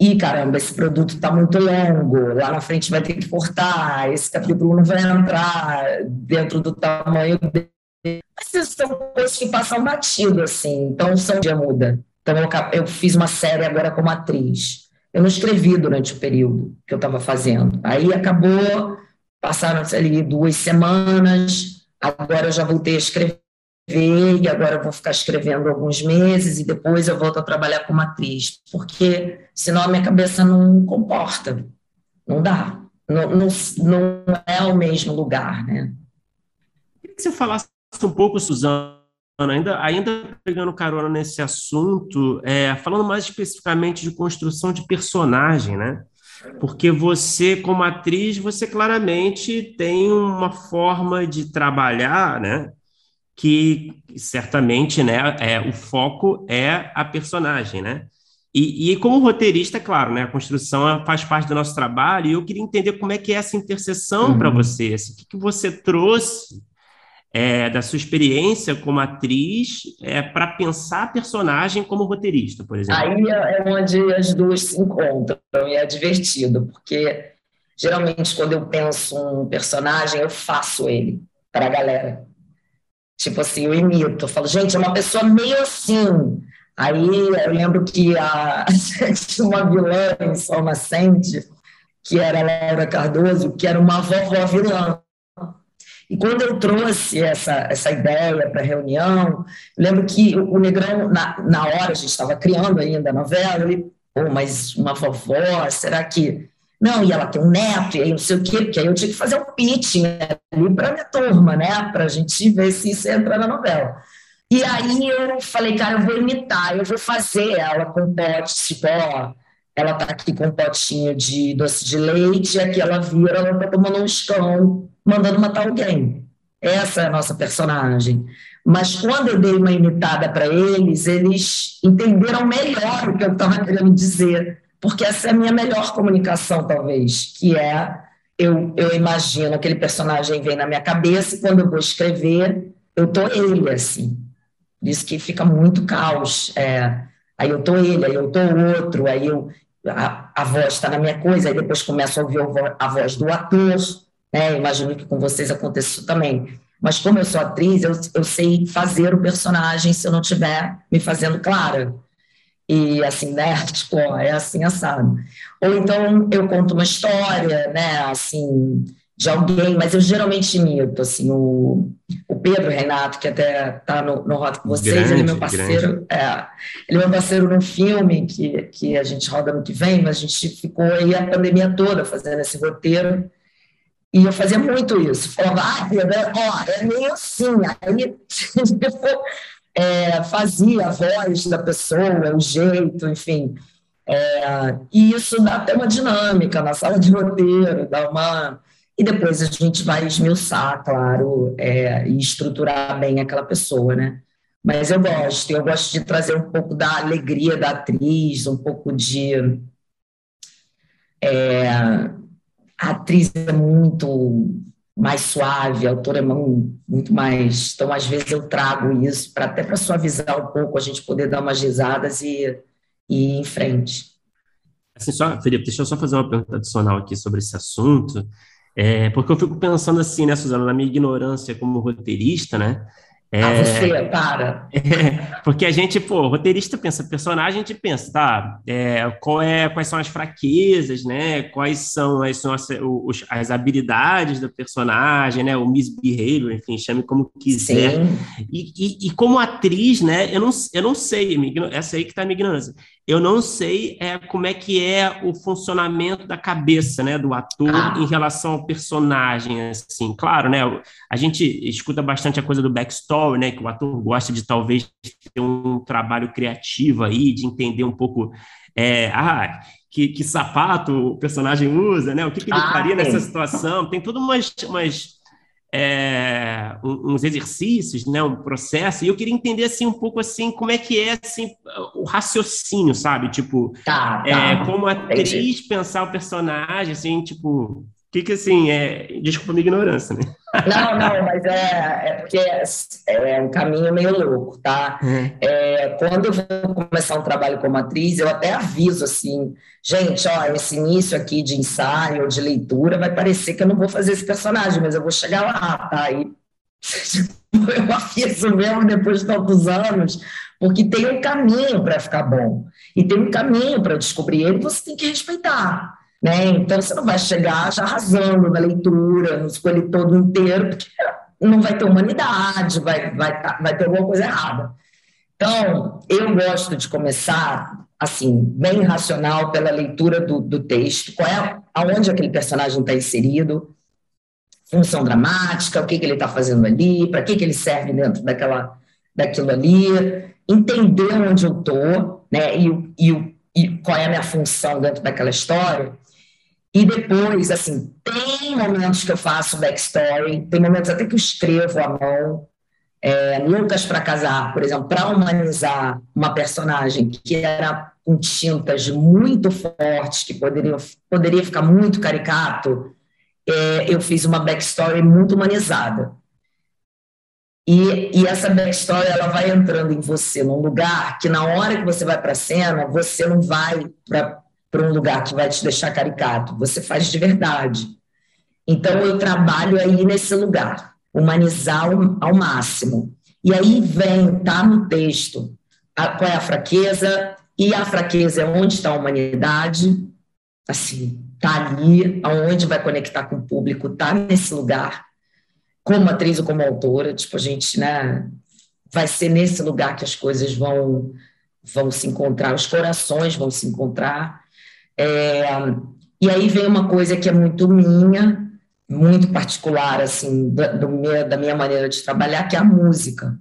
Speaker 3: e caramba, esse produto está muito longo, lá na frente vai ter que cortar, esse capítulo não vai entrar dentro do tamanho dele. Mas isso são coisas que passam batido, assim, então são dia muda. Então eu, eu fiz uma série agora como atriz. Eu não escrevi durante o período que eu estava fazendo. Aí acabou Passaram ali duas semanas, agora eu já voltei a escrever, e agora eu vou ficar escrevendo alguns meses, e depois eu volto a trabalhar como atriz, porque senão a minha cabeça não comporta, não dá, não, não, não é o mesmo lugar, né?
Speaker 2: Queria que você falasse um pouco, Suzana, ainda, ainda pegando carona nesse assunto, é, falando mais especificamente de construção de personagem, né? Porque você, como atriz, você claramente tem uma forma de trabalhar, né? Que certamente, né? É, o foco é a personagem, né? E, e como roteirista, claro, né? A construção faz parte do nosso trabalho e eu queria entender como é que é essa interseção uhum. para você. Assim, o que, que você trouxe é, da sua experiência como atriz é, para pensar a personagem como roteirista, por exemplo?
Speaker 3: Aí é onde as duas se encontram e é divertido, porque geralmente quando eu penso um personagem, eu faço ele para a galera. Tipo assim, eu imito, eu falo, gente, é uma pessoa meio assim. Aí eu lembro que a, tinha uma vilã em Sol Nascente, que era a Laura Cardoso, que era uma vovó vilã. E quando eu trouxe essa, essa ideia para a reunião, lembro que o Negrão, na, na hora, a gente estava criando ainda a novela, ele, pô, mas uma vovó, será que. Não, e ela tem um neto, e aí não sei o quê, porque aí eu tinha que fazer um pitching ali para a minha turma, né, para a gente ver se isso entra na novela. E aí eu falei, cara, eu vou imitar, eu vou fazer ela com pote, tipo, ó, ela tá aqui com um potinho de doce de leite, e aqui ela vira, ela tá tomando um escão, mandando matar alguém. Essa é a nossa personagem. Mas quando eu dei uma imitada para eles, eles entenderam melhor o que eu estava querendo dizer, porque essa é a minha melhor comunicação, talvez, que é eu, eu imagino aquele personagem vem na minha cabeça e quando eu vou escrever, eu tô ele, assim. Isso que fica muito caos. É, aí eu tô ele, aí eu tô outro, aí eu, a, a voz está na minha coisa, aí depois começo a ouvir a voz do ator, né? Imagino que com vocês aconteça isso também. Mas como eu sou atriz, eu, eu sei fazer o personagem se eu não estiver me fazendo clara. E assim, né? Tipo, ó, é assim assado. Ou então eu conto uma história, né? Assim, de alguém, mas eu geralmente imito, assim, o, o Pedro Renato, que até está no, no Rota com vocês, grande, ele é meu parceiro, é, ele é meu parceiro num filme que, que a gente roda no que vem, mas a gente ficou aí a pandemia toda fazendo esse roteiro, e eu fazia muito isso, falava, ah, ó, é meio assim, aí tipo, é, fazia a voz da pessoa, o jeito, enfim, é, e isso dá até uma dinâmica na sala de roteiro, dá uma e depois a gente vai esmiuçar, claro, é, e estruturar bem aquela pessoa, né? Mas eu gosto, eu gosto de trazer um pouco da alegria da atriz, um pouco de. É, a atriz é muito mais suave, a autora é muito mais. Então, às vezes, eu trago isso para até para suavizar um pouco, a gente poder dar umas risadas e, e ir em frente.
Speaker 2: Assim, só, Felipe, deixa eu só fazer uma pergunta adicional aqui sobre esse assunto. É, porque eu fico pensando assim, né, Suzana, na minha ignorância como roteirista, né?
Speaker 3: É, ah, você, para.
Speaker 2: É, porque a gente, pô, roteirista pensa personagem, a gente pensa, tá, é, qual é, quais são as fraquezas, né? Quais são as, são as, os, as habilidades do personagem, né? O misbehavior, enfim, chame como quiser. E, e, e, como atriz, né? Eu não, eu não sei, essa aí que tá a minha ignorância eu não sei é, como é que é o funcionamento da cabeça, né, do ator ah. em relação ao personagem, assim, claro, né, a gente escuta bastante a coisa do backstory, né, que o ator gosta de talvez ter um trabalho criativo aí, de entender um pouco, é, ah, que, que sapato o personagem usa, né, o que, que ele ah, faria nessa situação, tem tudo umas, umas é, uns exercícios, né, um processo, e eu queria entender assim um pouco assim como é que é assim o raciocínio, sabe? Tipo, tá, tá. É, como atriz Entendi. pensar o personagem, assim, tipo, que que assim é? Desculpa a minha ignorância, né?
Speaker 3: Não, não, mas é, é porque é, é um caminho meio louco, tá? Uhum. É, quando eu vou começar um trabalho como atriz, eu até aviso assim, gente, ó, esse início aqui de ensaio, de leitura, vai parecer que eu não vou fazer esse personagem, mas eu vou chegar lá, tá? E eu aviso mesmo depois de tantos anos, porque tem um caminho para ficar bom e tem um caminho para descobrir ele, você tem que respeitar. Né? Então, você não vai chegar já arrasando na leitura, no escolher todo inteiro, porque não vai ter humanidade, vai, vai, vai ter alguma coisa errada. Então, eu gosto de começar, assim, bem racional pela leitura do, do texto, qual é, aonde aquele personagem está inserido, função dramática, o que, que ele está fazendo ali, para que, que ele serve dentro daquela, daquilo ali, entender onde eu estou, né, e, e, e qual é a minha função dentro daquela história, e depois, assim, tem momentos que eu faço backstory, tem momentos até que eu escrevo à mão. É, Lucas para Casar, por exemplo, para humanizar uma personagem que era com tintas muito fortes, que poderia, poderia ficar muito caricato, é, eu fiz uma backstory muito humanizada. E, e, essa backstory ela vai entrando em você num lugar que na hora que você vai para a cena, você não vai para um lugar que vai te deixar caricato, você faz de verdade. Então, eu trabalho aí nesse lugar, humanizar ao, máximo. E aí vem, tá no texto, a, qual é a fraqueza, e a fraqueza é onde está a humanidade, assim, tá ali, aonde vai conectar com o público, tá nesse lugar, como atriz ou como autora, tipo, a gente, né, vai ser nesse lugar que as coisas vão vão se encontrar, os corações vão se encontrar, é, e aí vem uma coisa que é muito minha, muito particular, assim, da, minha, da minha maneira de trabalhar, que é a música.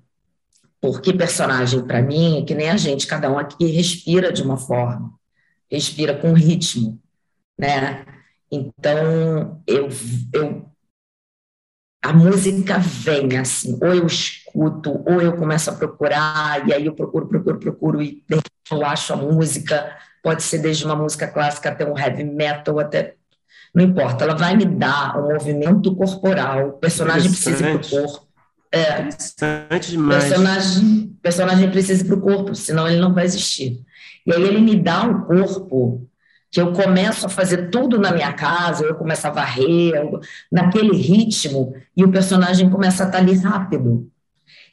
Speaker 3: Porque personagem, para mim, é que nem a gente, cada um aqui respira de uma forma, respira com ritmo, né? Então, eu, eu a música vem assim, ou eu escuto, ou eu começo a procurar, e aí eu procuro, procuro, procuro, e eu acho a música, pode ser desde uma música clássica até um heavy metal, até. Não importa, ela vai me dar um movimento corporal. O personagem precisa ir para o corpo. É, Interessante demais. Personagem, personagem precisa ir para o corpo, senão ele não vai existir. E aí ele me dá um corpo que eu começo a fazer tudo na minha casa, eu começo a varrer, naquele ritmo, e o personagem começa a estar ali rápido.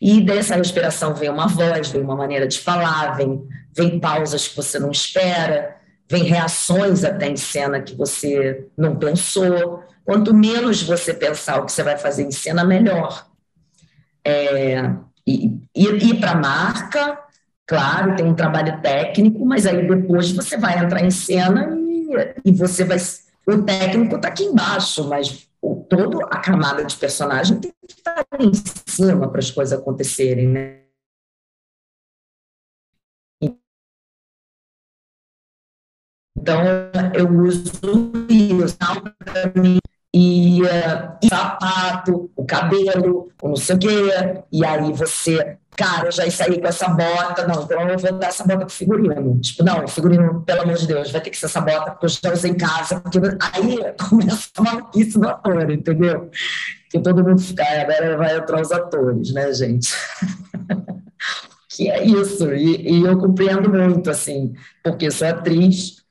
Speaker 3: E dessa respiração vem uma voz, vem uma maneira de falar, vem, vem pausas que você não espera, vem reações até em cena que você não pensou. Quanto menos você pensar o que você vai fazer em cena, melhor. É, e ir para a marca, claro, tem um trabalho técnico, mas aí depois você vai entrar em cena e, e você vai. O técnico está aqui embaixo, mas toda a camada de personagem tem que estar em cima para as coisas acontecerem, né? Então, eu uso para mim e, uh, e sapato, o cabelo, o não sei o quê, e aí você cara, eu já saí com essa bota, não, então eu vou dar essa bota pro figurino. Tipo, não, figurino, pelo amor de Deus, vai ter que ser essa bota, porque eu já usei em casa, porque aí começa a maluquice do ator, entendeu? Que todo mundo fica, agora vai entrar os atores, né, gente? que é isso, e, e eu compreendo muito, assim, porque sou atriz,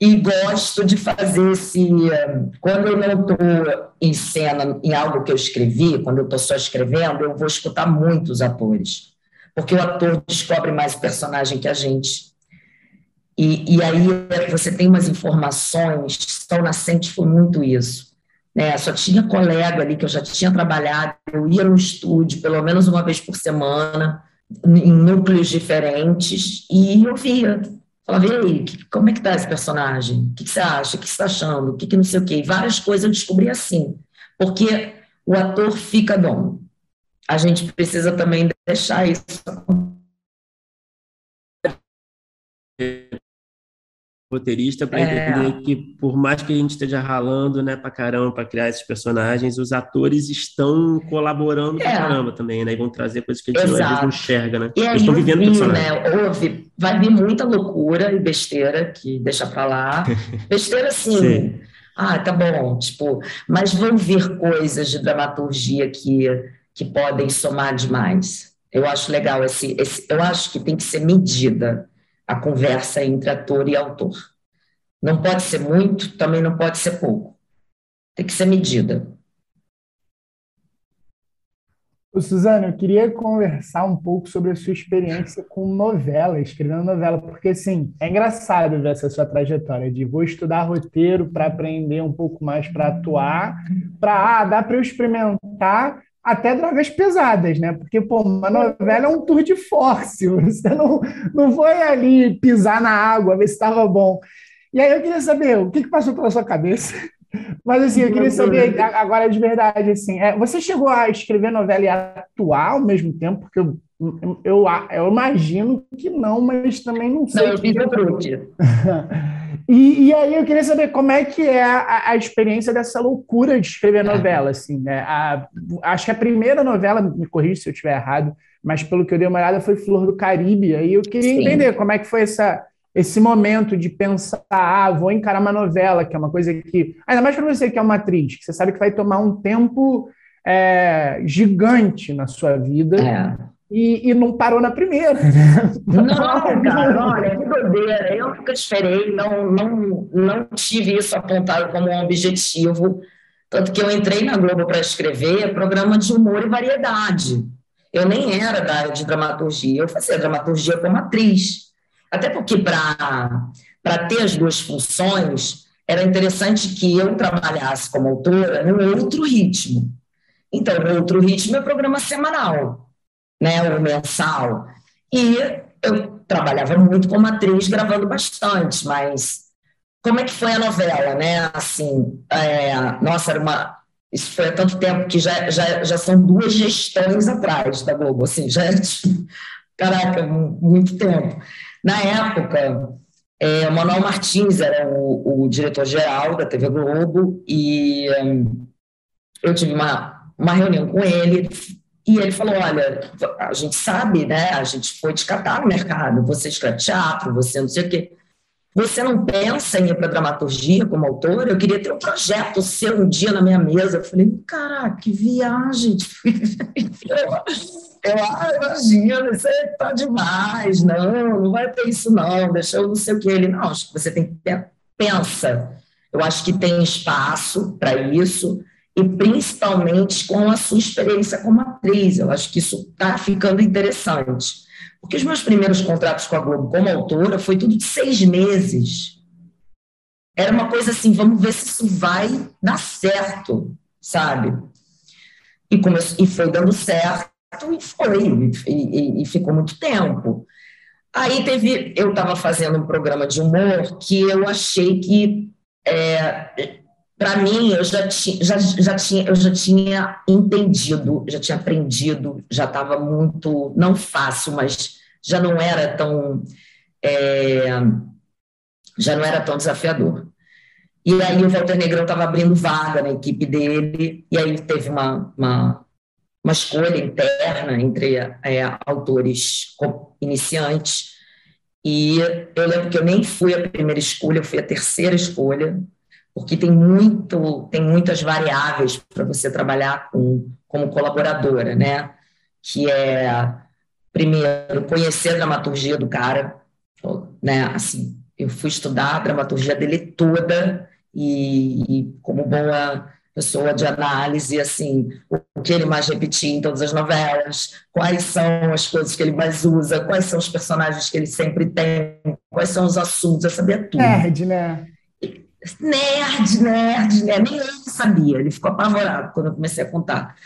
Speaker 3: e gosto de fazer esse. Quando eu não estou em cena, em algo que eu escrevi, quando eu estou só escrevendo, eu vou escutar muito os atores, porque o ator descobre mais o personagem que a gente. E, e aí você tem umas informações, Sol Nascente foi muito isso. Né? Só tinha colega ali que eu já tinha trabalhado, eu ia no estúdio pelo menos uma vez por semana, em núcleos diferentes, e eu via Falava, e aí, como é que tá esse personagem? O que, você acha? O que você está achando? O que, que não sei o quê? várias coisas eu descobri assim, porque o ator fica dono. A gente precisa também deixar isso
Speaker 2: roteirista para é. entender que por mais que a gente esteja ralando, né, para caramba para criar esses personagens, os atores estão colaborando é. pra caramba também, né, e vão trazer coisas que a gente não enxerga, né?
Speaker 3: E Eles estão vivendo personagem. Né, houve, vai vir muita loucura e besteira que deixa para lá. Besteira sim. ah, tá bom, tipo, mas vão vir coisas de dramaturgia que que podem somar demais. Eu acho legal esse, esse eu acho que tem que ser medida a conversa entre ator e autor. Não pode ser muito, também não pode ser pouco. Tem que ser medida.
Speaker 1: Suzana, eu queria conversar um pouco sobre a sua experiência com novela, escrevendo novela, porque, assim, é engraçado ver essa sua trajetória de vou estudar roteiro para aprender um pouco mais para atuar, para, ah, dá para eu experimentar até drogas pesadas, né? Porque, pô, uma novela é um tour de force, você não, não foi ali pisar na água, ver se estava bom. E aí eu queria saber, o que, que passou pela sua cabeça? Mas assim, eu queria saber agora de verdade, assim, é, você chegou a escrever novela e atuar ao mesmo tempo? Porque eu, eu, eu imagino que não, mas também não sei.
Speaker 3: Não, eu fiz o
Speaker 1: E, e, aí eu queria saber como é que é a, a experiência dessa loucura de escrever é. novela, assim, né? A, acho que a primeira novela, me corrija se eu estiver errado, mas pelo que eu dei uma olhada foi Flor do Caribe. Aí eu queria Sim. entender como é que foi essa, esse momento de pensar, ah, vou encarar uma novela, que é uma coisa que, ainda mais para você que é uma atriz, que você sabe que vai tomar um tempo é, gigante na sua vida. É e, e não parou na primeira. Né?
Speaker 3: Não, cara, olha, que doideira. Eu nunca esperei, não, não, não tive isso apontado como um objetivo. Tanto que eu entrei na Globo para escrever programa de humor e variedade. Eu nem era da área de dramaturgia, eu fazia dramaturgia como atriz. Até porque, para ter as duas funções, era interessante que eu trabalhasse como autora num outro ritmo. Então, outro ritmo é programa semanal né, o mensal. E eu trabalhava muito como atriz, gravando bastante, mas como é que foi a novela, né? Assim, é, nossa, era uma. Isso foi há tanto tempo que já, já, já são duas gestões atrás da Globo, assim, já é, caraca, muito tempo. Na época, é, Manuel Martins era o, o diretor-geral da TV Globo e um, eu tive uma, uma reunião com ele, e ele falou: Olha, a gente sabe, né? A gente foi descartar no mercado. Você escreve teatro, você não sei o quê. Você não pensa em ir para dramaturgia como autor? Eu queria ter um projeto seu um dia na minha mesa. Eu falei: Caraca, que viagem. eu, ah, imagina, isso tá demais. Não, não vai ter isso, não. Deixa eu não sei o que. Ele: Não, acho que você tem que. Pensa. Eu acho que tem espaço para isso e principalmente com a sua experiência como atriz. Eu acho que isso está ficando interessante. Porque os meus primeiros contratos com a Globo como autora foi tudo de seis meses. Era uma coisa assim, vamos ver se isso vai dar certo, sabe? E, e foi dando certo e foi, e, e, e ficou muito tempo. Aí teve, eu estava fazendo um programa de humor que eu achei que é, para mim, eu já, ti, já, já, tinha, eu já tinha entendido, já tinha aprendido, já estava muito, não fácil, mas já não era tão, é, já não era tão desafiador. E aí o Walter Negrão estava abrindo vaga na equipe dele, e aí teve uma, uma, uma escolha interna entre é, autores iniciantes. E eu lembro que eu nem fui a primeira escolha, eu fui a terceira escolha, porque tem muito, tem muitas variáveis para você trabalhar com, como colaboradora, né? Que é primeiro conhecer a dramaturgia do cara, né? Assim, eu fui estudar a dramaturgia dele toda e, e como boa pessoa de análise, assim, o que ele mais repetia em todas as novelas, quais são as coisas que ele mais usa, quais são os personagens que ele sempre tem, quais são os assuntos, eu sabia tudo.
Speaker 4: Nerd, né?
Speaker 3: Nerd, nerd, né? Nem ele sabia, ele ficou apavorado quando eu comecei a contar.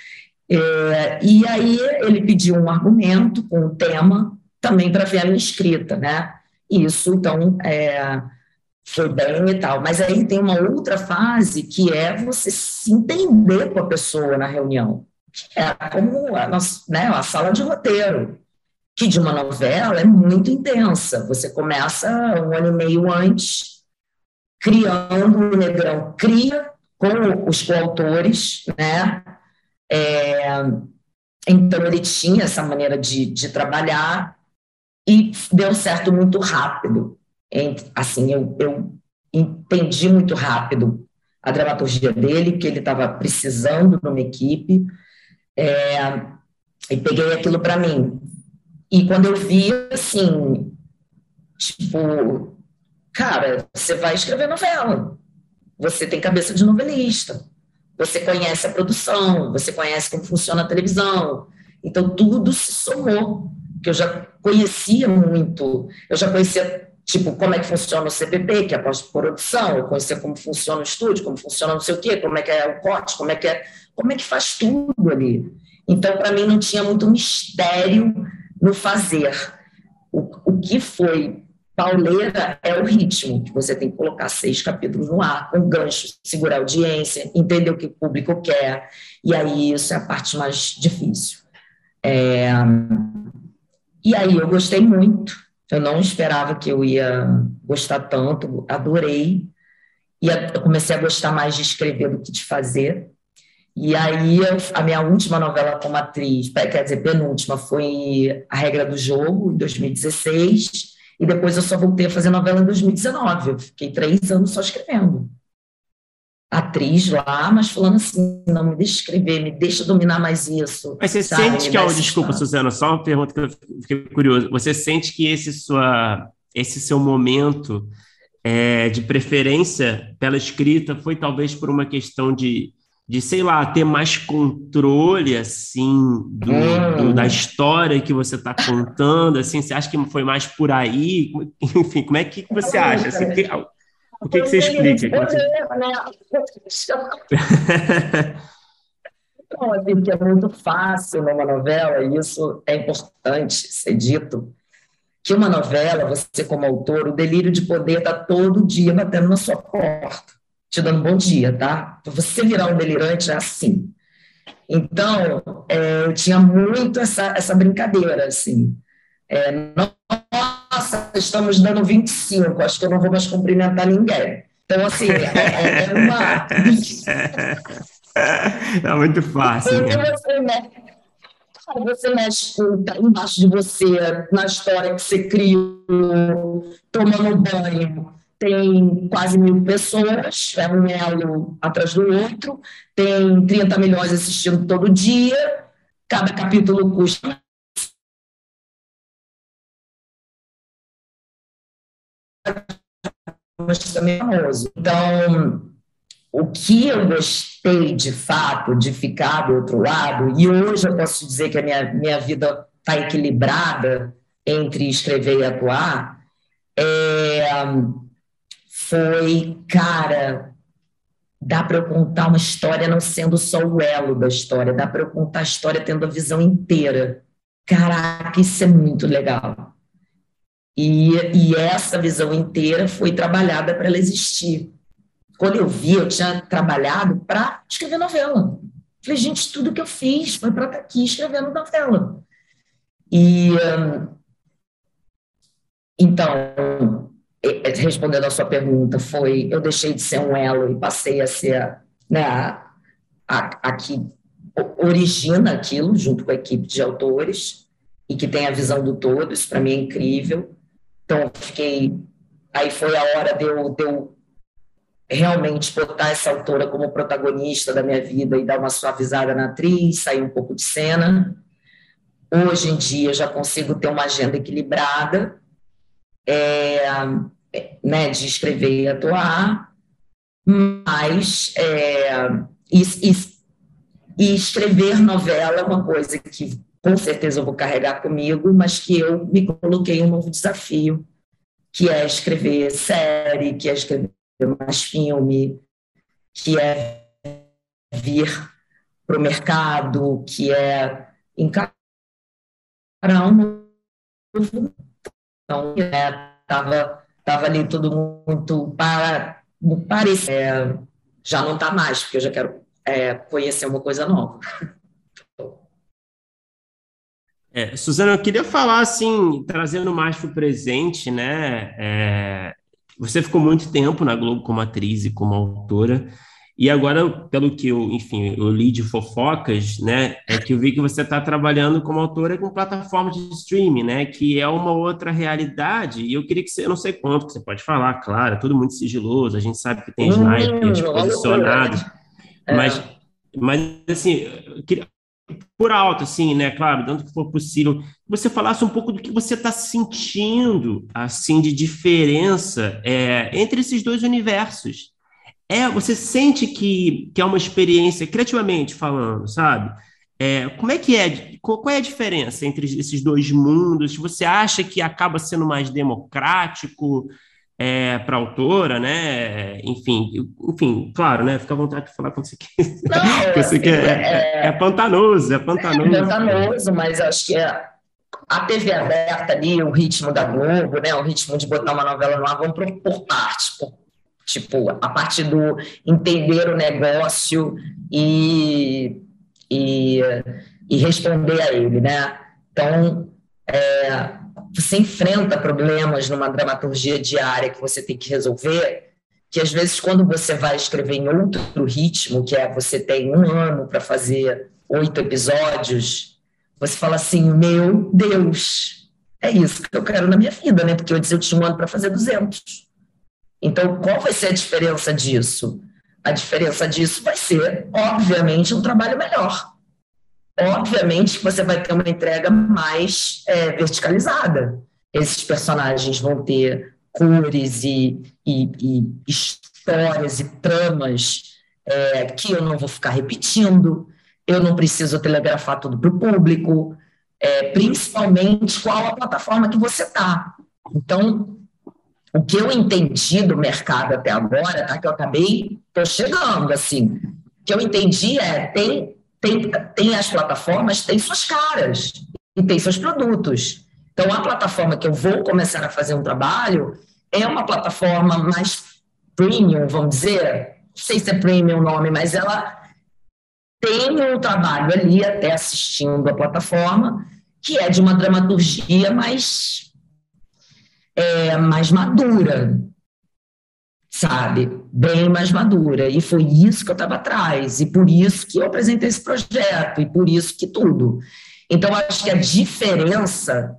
Speaker 3: É, e aí ele pediu um argumento com um tema também para ver a minha escrita, né? Isso, então, é, foi bem e tal. Mas aí tem uma outra fase que é você se entender com a pessoa na reunião, é como a, nossa, né, a sala de roteiro, que de uma novela é muito intensa. Você começa um ano e meio antes, criando o Negrão, cria com os coautores, né? É, então ele tinha essa maneira de, de trabalhar e deu certo muito rápido assim, eu, eu entendi muito rápido a dramaturgia dele, que ele estava precisando numa equipe, é, e peguei aquilo para mim. E quando eu vi, assim, tipo, cara, você vai escrever novela, você tem cabeça de novelista, você conhece a produção, você conhece como funciona a televisão, então tudo se somou, que eu já conhecia muito, eu já conhecia tipo, como é que funciona o CPP, que é a pós-produção, eu conhecer como funciona o estúdio, como funciona não sei o quê, como é que é o corte, como é que é, como é que faz tudo ali. Então, para mim, não tinha muito mistério no fazer. O, o que foi pauleira é o ritmo, que você tem que colocar seis capítulos no ar, um gancho, segurar a audiência, entender o que o público quer, e aí isso é a parte mais difícil. É... E aí eu gostei muito, eu não esperava que eu ia gostar tanto, adorei. E eu comecei a gostar mais de escrever do que de fazer. E aí, a minha última novela como atriz, quer dizer, penúltima, foi A Regra do Jogo, em 2016. E depois eu só voltei a fazer novela em 2019. Eu fiquei três anos só escrevendo atriz lá, mas falando assim, não me deixa escrever, me deixa dominar mais isso.
Speaker 2: Mas você sabe? sente que, ó, desculpa, Suzana, só uma pergunta que eu fiquei curioso. Você sente que esse sua, esse seu momento é, de preferência pela escrita foi talvez por uma questão de, de sei lá, ter mais controle assim do, hum. do da história que você está contando, assim, você acha que foi mais por aí? Enfim, como é que você acha? Assim, que, o que, que você explica?
Speaker 3: Então, assim, que é muito fácil numa novela, e isso é importante ser dito, que uma novela, você como autor, o delírio de poder está todo dia batendo na sua porta, te dando bom dia, tá? Para você virar um delirante é assim. Então, é, eu tinha muito essa, essa brincadeira, assim. É, nossa, estamos dando 25, acho que eu não vou mais cumprimentar ninguém. Então, assim, é, é uma.
Speaker 2: É muito fácil. Né?
Speaker 3: Você, né? você mexe tá embaixo de você, na história que você criou, tomando banho. Tem quase mil pessoas, é um elo atrás do outro, tem 30 milhões assistindo todo dia, cada capítulo custa famoso. Então, o que eu gostei de fato de ficar do outro lado, e hoje eu posso dizer que a minha, minha vida está equilibrada entre escrever e atuar, é, foi, cara, dá para eu contar uma história não sendo só o elo da história, dá para eu contar a história tendo a visão inteira. Caraca, isso é muito legal. E, e essa visão inteira foi trabalhada para ela existir. Quando eu vi, eu tinha trabalhado para escrever novela. Falei, gente, tudo que eu fiz foi para estar tá aqui escrevendo novela. E então, respondendo a sua pergunta, foi eu deixei de ser um elo e passei a ser né, a, a, a que origina aquilo, junto com a equipe de autores, e que tem a visão do todo, isso para mim é incrível. Então, fiquei. Aí foi a hora de eu, de eu realmente botar essa autora como protagonista da minha vida e dar uma suavizada na atriz, sair um pouco de cena. Hoje em dia já consigo ter uma agenda equilibrada, é, né, de escrever e atuar, mas é, e, e, e escrever novela é uma coisa que com certeza eu vou carregar comigo, mas que eu me coloquei um novo desafio, que é escrever série, que é escrever mais filme, que é vir para o mercado, que é encarar um novo. Então, estava é, tava ali tudo muito para, parecer. É, já não está mais, porque eu já quero é, conhecer uma coisa nova.
Speaker 2: É, Suzana, eu queria falar assim, trazendo mais para o presente, né? É, você ficou muito tempo na Globo como atriz e como autora, e agora, pelo que eu, enfim, eu li de fofocas, né, é que eu vi que você está trabalhando como autora com plataformas de streaming, né, que é uma outra realidade, e eu queria que você, eu não sei quanto que você pode falar, claro, é tudo muito sigiloso, a gente sabe que tem hum, snipers posicionados, é. mas, mas, assim, eu queria, por alto, assim, né? Claro, tanto que for possível, você falasse um pouco do que você está sentindo, assim, de diferença é, entre esses dois universos. É, você sente que, que é uma experiência, criativamente falando, sabe? É, como é que é? Qual, é a diferença entre esses dois mundos? Você acha que acaba sendo mais democrático? é, para a autora, né? Enfim, enfim, claro, né? Fica à vontade de falar quando você quiser. Não, você quer, é, é, é, pantanoso, é pantanoso.
Speaker 3: É pantanoso, mas acho que é a TV aberta ali, o ritmo da Globo, né? O ritmo de botar uma novela no ar, vamos por, por partes, por, tipo, a partir do entender o negócio e, e, e responder a ele, né? Então, é, você enfrenta problemas numa dramaturgia diária que você tem que resolver, que às vezes quando você vai escrever em outro ritmo, que é você tem um ano para fazer oito episódios, você fala assim, meu Deus, é isso que eu quero na minha vida, né? Porque eu disse eu tinha um ano para fazer 200. Então, qual vai ser a diferença disso? A diferença disso vai ser, obviamente, um trabalho melhor obviamente que você vai ter uma entrega mais é, verticalizada. Esses personagens vão ter cores e, e, e histórias e tramas é, que eu não vou ficar repetindo, eu não preciso telegrafar tudo para o público, é, principalmente qual a plataforma que você está. Então, o que eu entendi do mercado até agora, tá, que eu acabei, estou chegando, assim, o que eu entendi é, tem tem, tem as plataformas, tem suas caras e tem seus produtos. Então, a plataforma que eu vou começar a fazer um trabalho é uma plataforma mais premium, vamos dizer. Não sei se é premium o nome, mas ela tem um trabalho ali, até assistindo a plataforma, que é de uma dramaturgia mais, é, mais madura sabe? Bem mais madura. E foi isso que eu estava atrás, e por isso que eu apresentei esse projeto, e por isso que tudo. Então, acho que a diferença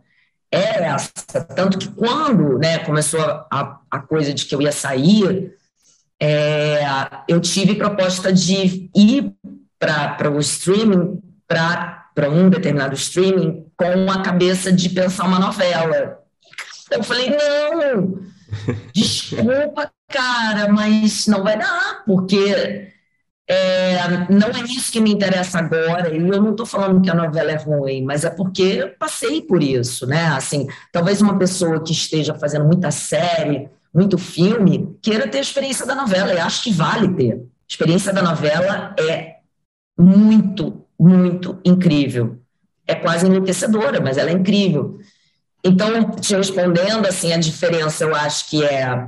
Speaker 3: é essa. Tanto que quando né, começou a, a coisa de que eu ia sair, é, eu tive proposta de ir para o streaming, para um determinado streaming, com a cabeça de pensar uma novela. Eu falei, não, desculpa, cara, mas não vai dar, porque é, não é isso que me interessa agora, e eu não estou falando que a novela é ruim, mas é porque eu passei por isso, né? Assim, talvez uma pessoa que esteja fazendo muita série, muito filme, queira ter a experiência da novela, e acho que vale ter. A experiência da novela é muito, muito incrível. É quase enlouquecedora, mas ela é incrível. Então, te respondendo, assim, a diferença eu acho que é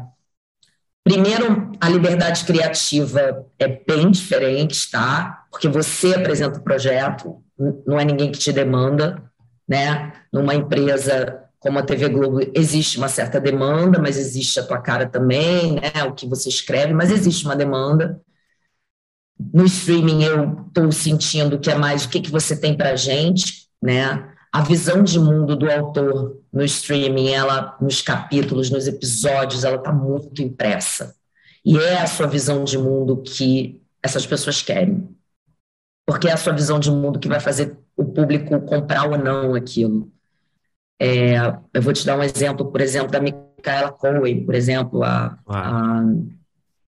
Speaker 3: Primeiro, a liberdade criativa é bem diferente, tá? Porque você apresenta o projeto, não é ninguém que te demanda, né? Numa empresa como a TV Globo, existe uma certa demanda, mas existe a tua cara também, né? O que você escreve, mas existe uma demanda. No streaming eu estou sentindo que é mais o que, que você tem para gente, né? A visão de mundo do autor no streaming, ela nos capítulos, nos episódios, ela está muito impressa. E é a sua visão de mundo que essas pessoas querem. Porque é a sua visão de mundo que vai fazer o público comprar ou não aquilo. É, eu vou te dar um exemplo, por exemplo, da Micaela Cohen, por exemplo, a, a,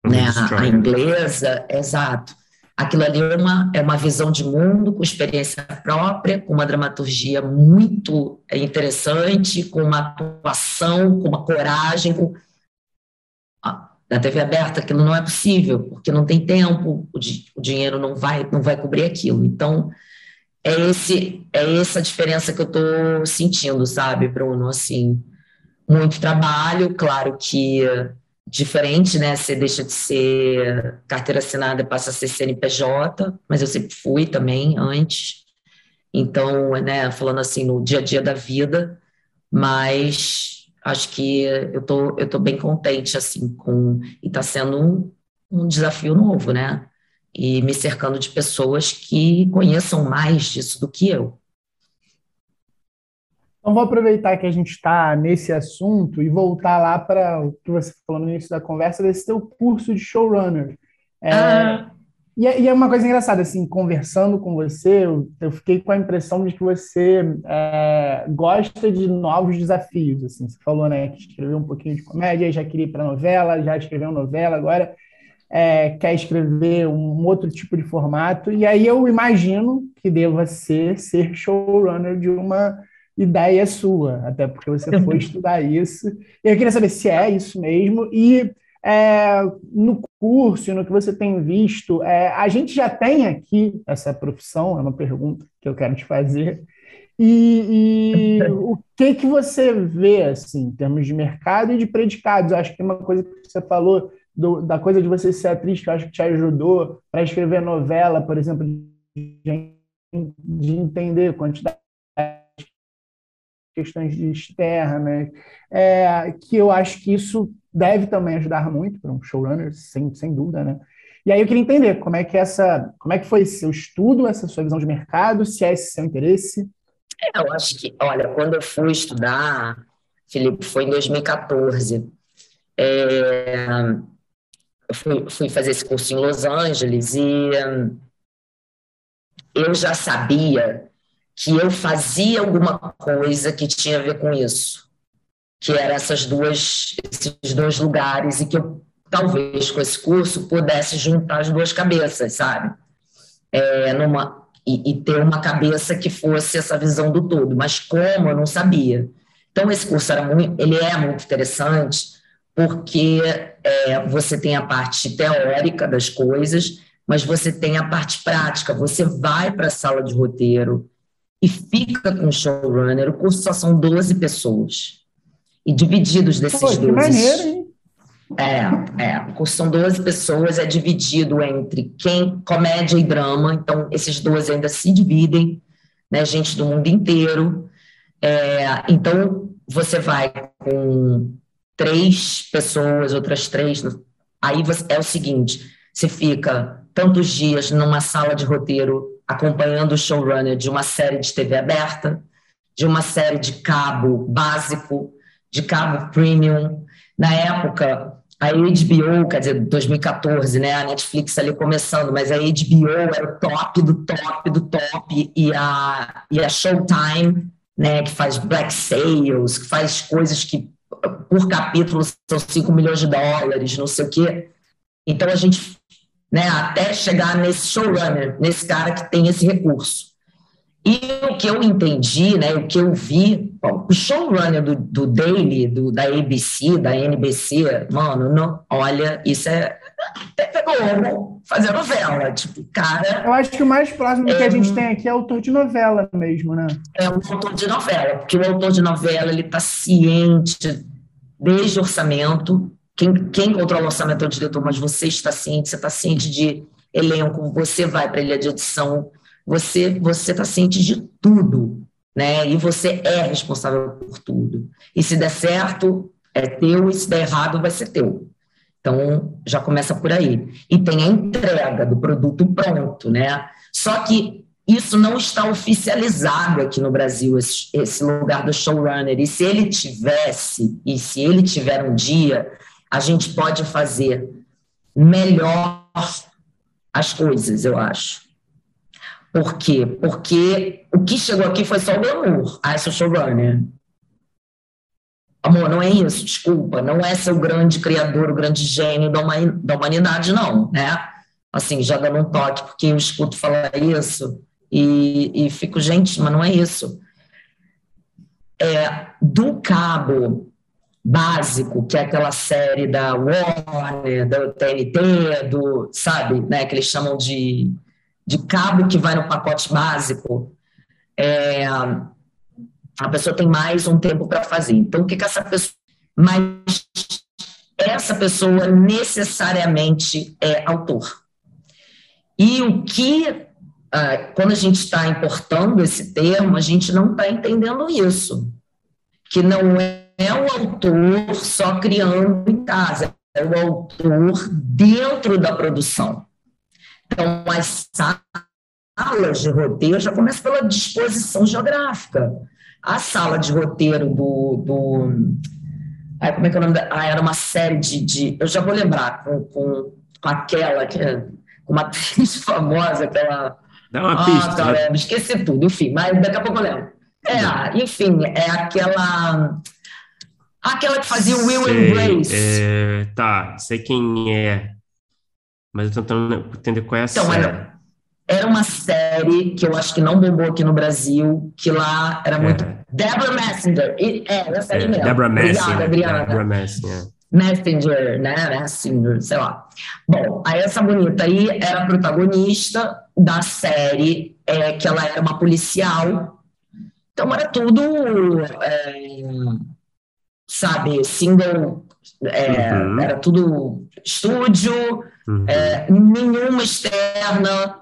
Speaker 3: né, a, a inglesa, exato. Aquilo ali é uma, é uma visão de mundo com experiência própria, com uma dramaturgia muito interessante, com uma atuação, com uma coragem. Com... Na TV aberta aquilo não é possível, porque não tem tempo, o, di o dinheiro não vai, não vai cobrir aquilo. Então, é esse é essa diferença que eu estou sentindo, sabe, Bruno? Assim, muito trabalho, claro que diferente, né? Você deixa de ser carteira assinada passa a ser CNPJ, mas eu sempre fui também antes. Então, né, falando assim no dia a dia da vida, mas acho que eu tô eu tô bem contente assim com e está sendo um, um desafio novo, né? e me cercando de pessoas que conheçam mais disso do que eu.
Speaker 1: Então, vou aproveitar que a gente está nesse assunto e voltar lá para o que você falou no início da conversa, desse teu curso de showrunner. É, ah. e, é, e, é, uma coisa engraçada, assim, conversando com você, eu, eu fiquei com a impressão de que você é, gosta de novos desafios, assim. Você falou, né, que escreveu um pouquinho de comédia, já queria ir para novela, já escreveu novela, agora é, quer escrever um outro tipo de formato, e aí eu imagino que deva ser ser showrunner de uma ideia sua, até porque você foi estudar isso. Eu queria saber se é isso mesmo, e é, no curso, no que você tem visto, é, a gente já tem aqui essa profissão, é uma pergunta que eu quero te fazer, e, e o que que você vê, assim, em termos de mercado e de predicados? Eu acho que tem uma coisa que você falou do, da coisa de você ser atriz, que eu acho que te ajudou para escrever novela, por exemplo, de, de entender quantidade questões externas, é, que eu acho que isso deve também ajudar muito para um showrunner, sem, sem dúvida, né? E aí eu queria entender como é que essa, como é que foi seu estudo, essa sua visão de mercado, se é esse seu interesse.
Speaker 3: É, eu acho que, olha, quando eu fui estudar, Felipe, foi em 2014. É, eu fui, fui fazer esse curso em Los Angeles e hum, eu já sabia que eu fazia alguma coisa que tinha a ver com isso, que eram essas duas, esses dois lugares e que eu talvez com esse curso pudesse juntar as duas cabeças, sabe? É, numa, e, e, ter uma cabeça que fosse essa visão do todo, mas como eu não sabia. Então esse curso era muito, ele é muito interessante porque é, você tem a parte teórica das coisas, mas você tem a parte prática. Você vai para a sala de roteiro e fica com o showrunner. O curso só são 12 pessoas. E divididos desses Pô, 12. Que maneiro, hein? É, é. O curso são 12 pessoas, é dividido entre quem comédia e drama, então esses 12 ainda se dividem, né? Gente do mundo inteiro. É, então você vai com três pessoas, outras três. Aí você, é o seguinte: você fica tantos dias numa sala de roteiro acompanhando o showrunner de uma série de TV aberta, de uma série de cabo básico, de cabo premium. Na época, a HBO, quer dizer, 2014, né? A Netflix ali começando, mas a HBO era o top do top do top e a, e a Showtime, né? Que faz Black Sales, que faz coisas que por capítulo são 5 milhões de dólares, não sei o quê. Então a gente, né, até chegar nesse showrunner, nesse cara que tem esse recurso. E o que eu entendi, né, o que eu vi, bom, o showrunner do, do Daily, do, da ABC, da NBC, mano, não, olha, isso é Globo fazer novela, tipo, cara...
Speaker 1: Eu acho que o mais próximo é, que a gente tem aqui é autor de novela mesmo, né?
Speaker 3: É um autor de novela, porque o autor de novela, ele tá ciente desde orçamento. Quem, quem controla o orçamento é o diretor, mas você está ciente, você está ciente de elenco, você vai para a ilha de edição, você você está ciente de tudo. né? E você é responsável por tudo. E se der certo, é teu, e se der errado, vai ser teu. Então, já começa por aí. E tem a entrega do produto pronto, né? Só que isso não está oficializado aqui no Brasil, esse, esse, lugar do showrunner. E se ele tivesse, e se ele tiver um dia, a gente pode fazer melhor as coisas, eu acho. Por quê? Porque o que chegou aqui foi só o glamour. Ah, sou showrunner. Amor, não é isso, desculpa. Não é ser o grande criador, o grande gênio da humanidade, não, né? Assim, já dando um toque, porque eu escuto falar isso e, e fico, gente, mas não é isso. É, do cabo básico, que é aquela série da Warner, da TNT, do, sabe, né, que eles chamam de, de cabo que vai no pacote básico, é, a pessoa tem mais um tempo para fazer. Então, o que, que essa pessoa. Mas essa pessoa necessariamente é autor. E o que ah, quando a gente está importando esse termo, a gente não está entendendo isso, que não é o autor só criando em casa, é o autor dentro da produção. Então, as salas de roteiro já começa pela disposição geográfica. A sala de roteiro do. do ai, como é que é o nome da. Ah, era uma série de. de eu já vou lembrar com, com, com aquela, que é, com uma atriz famosa, aquela
Speaker 2: Dá uma ah, pista.
Speaker 3: Né? esqueci tudo, enfim, mas daqui a pouco eu lembro. É, enfim, é aquela. Aquela que fazia o Will
Speaker 2: sei,
Speaker 3: and Grace.
Speaker 2: É, tá, sei quem é. Mas eu tô tentando entender qual é a então, série. Era,
Speaker 3: era uma série que eu acho que não bombou aqui no Brasil, que lá era muito. É. Deborah Messenger. é, essa aí é, mesmo.
Speaker 2: Deborah Messenger. Deborah
Speaker 3: Messenger. Messenger, né? Messenger, sei lá. Bom, aí essa bonita aí era a protagonista da série, é, que ela era uma policial. Então era tudo, é, sabe, single, é, uhum. era tudo estúdio, uhum. É, nenhuma externa.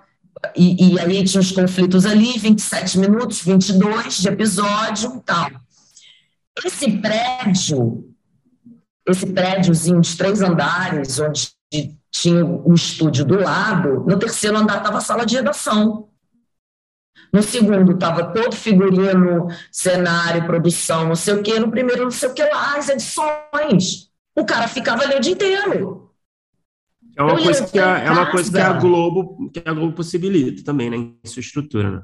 Speaker 3: E, e, aí tinha os conflitos ali, 27 minutos, 22 de episódio e tal. Esse prédio esse prédiozinho de três andares, onde tinha o estúdio do lado, no terceiro andar estava a sala de redação. No segundo estava todo figurino, cenário, produção, não sei o quê. No primeiro, não sei o que lá, as edições. O cara ficava ali o dia inteiro.
Speaker 2: É uma, coisa que, a, é uma coisa que a Globo que a Globo possibilita também, né? Em sua estrutura, né?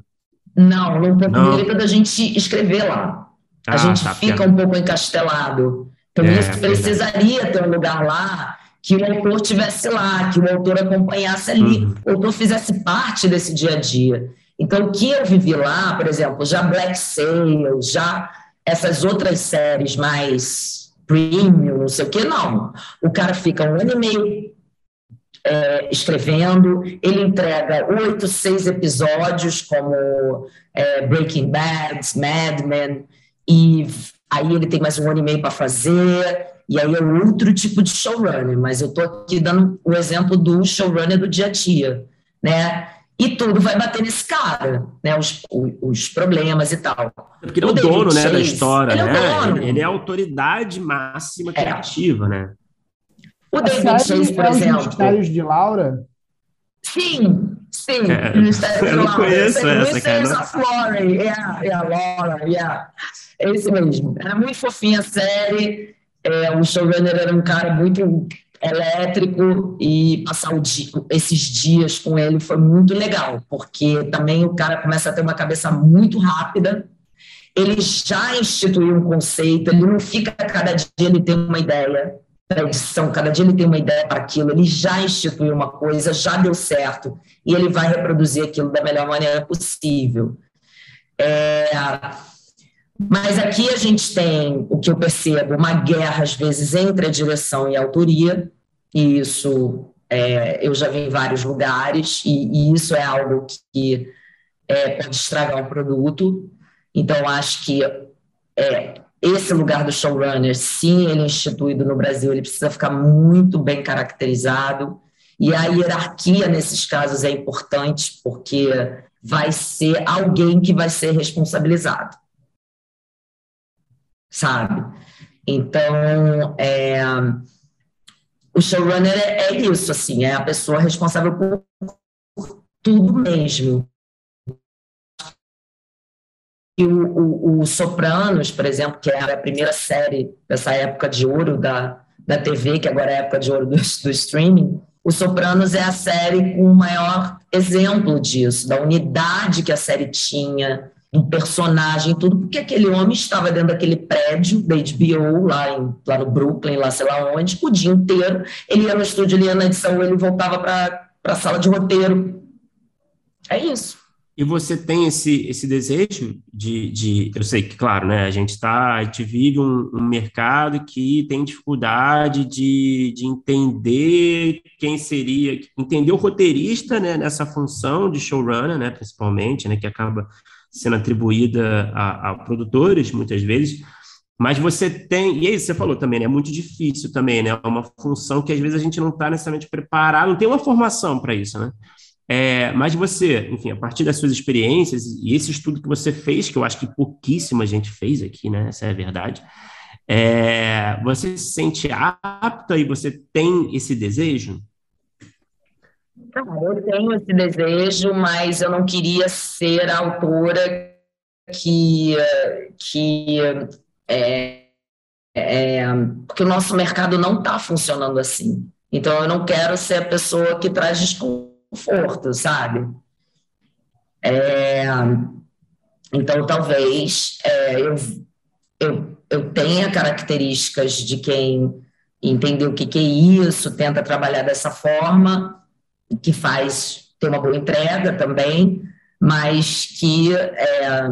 Speaker 3: Não, não possibilita da gente escrever lá. A ah, gente tá, fica um pouco encastelado. Então, é, isso precisaria ter um lugar lá que o autor tivesse lá, que o autor acompanhasse ali, uhum. o autor fizesse parte desse dia a dia. Então, o que eu vivi lá, por exemplo, já Black Sail, já essas outras séries mais premium, não sei o que, não. O cara fica um ano e meio é, escrevendo, ele entrega oito, seis episódios, como é, Breaking Bad, Mad Men, e aí ele tem mais um ano e meio para fazer, e aí é outro tipo de showrunner, mas eu estou aqui dando o exemplo do showrunner do dia a dia, né? E tudo vai bater nesse cara, né? Os, os problemas e tal.
Speaker 2: É porque ele é o, dono, né, da história, ele né? É ele, ele, é a autoridade máxima é. criativa, é. né?
Speaker 3: O David Chase, por é exemplo. Os
Speaker 4: mistérios de Laura?
Speaker 3: Sim, sim. É,
Speaker 2: eu não conheço essa,
Speaker 3: cara. of Lauren, yeah, yeah, Laura, yeah. É esse mesmo. Era muito fofinha a série. É, o showrunner era um cara muito elétrico e passar dia, esses dias com ele foi muito legal, porque também o cara começa a ter uma cabeça muito rápida. Ele já instituiu um conceito, ele não fica cada dia ele tem uma ideia para edição, cada dia ele tem uma ideia para aquilo, ele já instituiu uma coisa, já deu certo, e ele vai reproduzir aquilo da melhor maneira possível. É, mas aqui a gente tem o que eu percebo, uma guerra, às vezes, entre a direção e a autoria, e isso é, eu já vi em vários lugares, e, e isso é algo que é, pode estragar o produto. Então, acho que é, esse lugar do showrunner, sim, ele é instituído no Brasil, ele precisa ficar muito bem caracterizado, e a hierarquia nesses casos é importante, porque vai ser alguém que vai ser responsabilizado. Sabe? Então, é, o showrunner é, é isso, assim, é a pessoa responsável por tudo mesmo. E o, o, o, Sopranos, por exemplo, que era a primeira série dessa época de ouro da, da TV, que agora é a época de ouro do, do streaming, o Sopranos é a série com o maior exemplo disso, da unidade que a série tinha, um personagem, tudo, porque aquele homem estava dentro daquele prédio da HBO, lá, em, lá no Brooklyn, lá sei lá onde, o dia inteiro. Ele ia no estúdio, ele ia na edição, ele voltava para a sala de roteiro. É isso.
Speaker 2: E você tem esse, esse desejo de, de. Eu sei que, claro, né? A gente está. A gente vive um, um, mercado que tem dificuldade de, de entender quem seria. Entender o roteirista né, nessa função de showrunner, né, principalmente, né, que acaba sendo atribuída a, a produtores, muitas vezes. Mas você tem, e é isso que você falou também, né? É muito difícil também, né? É uma função que às vezes a gente não está necessariamente preparado, não tem uma formação para isso, né? É, mas você, enfim, a partir das suas experiências e esse estudo que você fez, que eu acho que pouquíssima gente fez aqui, né? Essa é a verdade. É, você se sente apta e você tem esse desejo?
Speaker 3: Eu tenho esse desejo, mas eu não queria ser a autora que, que é, é, porque o nosso mercado não está funcionando assim. Então eu não quero ser a pessoa que traz desculpa conforto, sabe? É, então, talvez é, eu, eu, eu tenha características de quem entendeu o que, que é isso, tenta trabalhar dessa forma, que faz ter uma boa entrega também, mas que é,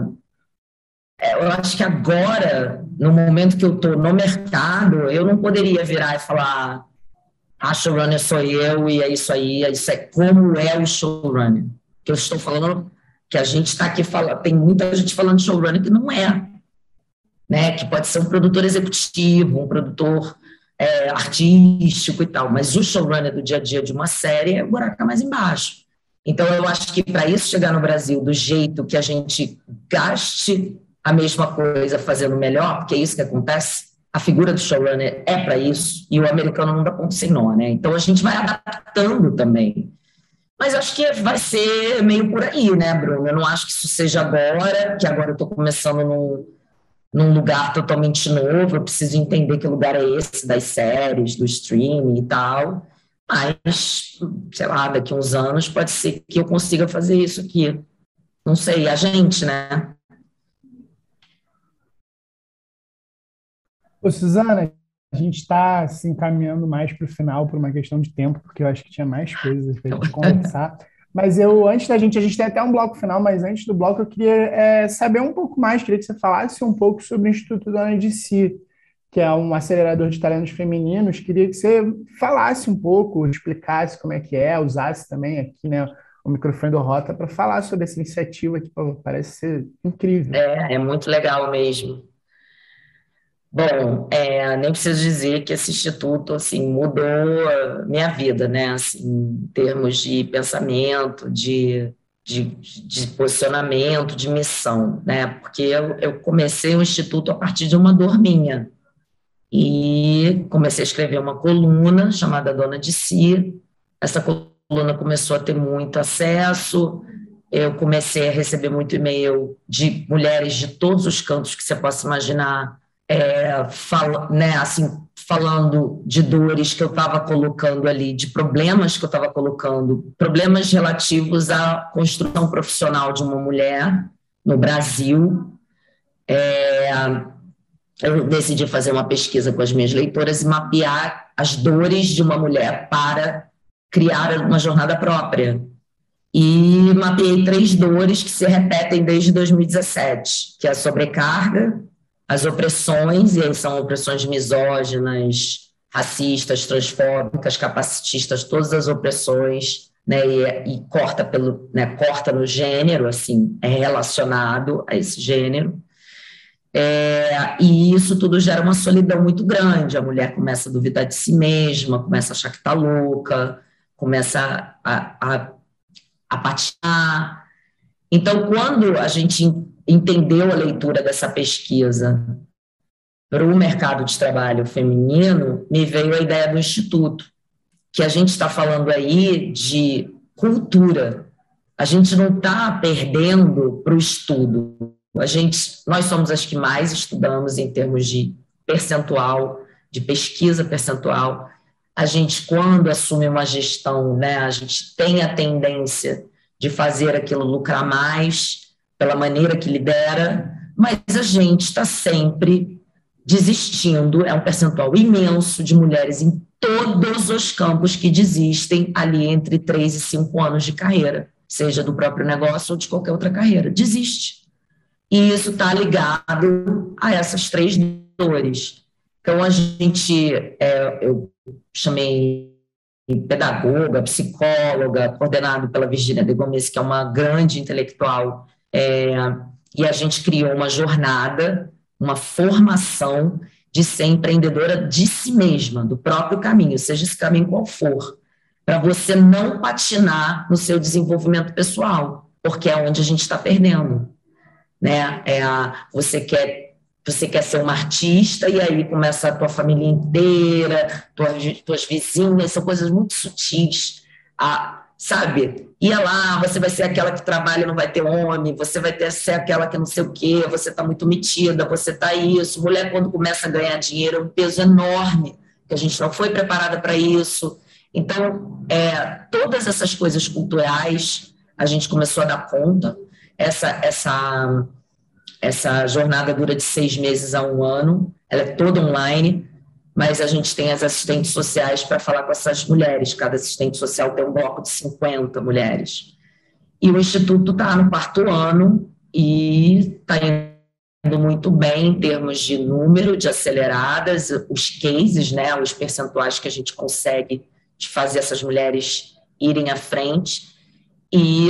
Speaker 3: é eu acho que agora, no momento que eu estou no mercado, eu não poderia virar e falar a showrunner sou eu e é isso aí, é isso é como é o showrunner. Que eu estou falando que a gente está aqui falando, tem muita gente falando de showrunner que não é, né? Que pode ser um produtor executivo, um produtor é, artístico e tal, mas o showrunner do dia a dia de uma série é o buraco mais embaixo. Então eu acho que para isso chegar no Brasil do jeito que a gente gaste a mesma coisa fazendo melhor, porque é isso que acontece, a figura do showrunner é para isso, e o americano não dá ponto sem nó, né? Então a gente vai adaptando também. Mas acho que vai ser meio por aí, né, Bruno? Eu não acho que isso seja agora, que agora eu estou começando num, num lugar totalmente novo, eu preciso entender que lugar é esse das séries, do streaming e tal. Mas, sei lá, daqui uns anos pode ser que eu consiga fazer isso aqui. Não sei, a gente, né?
Speaker 4: Ô, Suzana, a gente está se encaminhando mais para o final por uma questão de tempo, porque eu acho que tinha mais coisas para a gente conversar. Mas eu, antes da gente, a gente tem até um bloco final, mas antes do bloco eu queria é, saber um pouco mais, queria que você falasse um pouco sobre o Instituto Dona de Si, que é um acelerador de talentos femininos. Queria que você falasse um pouco, explicasse como é que é, usasse também aqui, né, o microfone do Rota para falar sobre essa iniciativa que pô, parece ser incrível.
Speaker 3: É, é muito legal mesmo. Bom, é, nem preciso dizer que esse instituto assim mudou minha vida, né? Assim, em termos de pensamento, de, de, de posicionamento, de missão, né? Porque eu, eu comecei o instituto a partir de uma dor minha e comecei a escrever uma coluna chamada Dona de Si. Essa coluna começou a ter muito acesso. Eu comecei a receber muito e-mail de mulheres de todos os cantos que você possa imaginar é, né, assim, falando de dores que eu estava colocando ali, de problemas que eu estava colocando, problemas relativos à construção profissional de uma mulher no Brasil. É, eu decidi fazer uma pesquisa com as minhas leitoras e mapear as dores de uma mulher para criar uma jornada própria. E mapeei três dores que se repetem desde 2017, que é a sobrecarga, as opressões, e aí são opressões misóginas, racistas, transfóbicas, capacitistas, todas as opressões, né, e, e, corta pelo, né, corta no gênero, assim, é relacionado a esse gênero. É, e isso tudo gera uma solidão muito grande. A mulher começa a duvidar de si mesma, começa a achar que está louca, começa a, a, a patinar, Então, quando a gente entendeu a leitura dessa pesquisa para o mercado de trabalho feminino, me veio a ideia do Instituto, que a gente está falando aí de cultura. A gente não está perdendo para o estudo. A gente, nós somos as que mais estudamos em termos de percentual, de pesquisa percentual. A gente, quando assume uma gestão, né, a gente tem a tendência de fazer aquilo lucrar mais pela maneira que lidera, mas a gente está sempre desistindo, é um percentual imenso de mulheres em todos os campos que desistem ali entre 3 e 5 anos de carreira, seja do próprio negócio ou de qualquer outra carreira. Desiste. E isso está ligado a essas três dores. Então, a gente, é, eu chamei pedagoga, psicóloga, coordenado pela Virginia de Gomes, que é uma grande intelectual, é, e a gente criou uma jornada, uma formação de ser empreendedora de si mesma, do próprio caminho, seja esse caminho qual for, para você não patinar no seu desenvolvimento pessoal, porque é onde a gente está perdendo. Né? É você quer você quer ser uma artista e aí começa a tua família inteira, tuas, tuas vizinhas, são coisas muito sutis. A, sabe? Ia lá, você vai ser aquela que trabalha não vai ter homem, você vai ter ser aquela que não sei o quê, você está muito metida, você está isso. Mulher, quando começa a ganhar dinheiro, é um peso enorme, que a gente não foi preparada para isso. Então, é, todas essas coisas culturais, a gente começou a dar conta. Essa, essa essa jornada dura de seis meses a um ano, ela é toda online, mas a gente tem as assistentes sociais para falar com essas mulheres. Cada assistente social tem um bloco de 50 mulheres. E o Instituto está no quarto ano e está indo muito bem em termos de número de aceleradas, os cases, né, os percentuais que a gente consegue de fazer essas mulheres irem à frente. E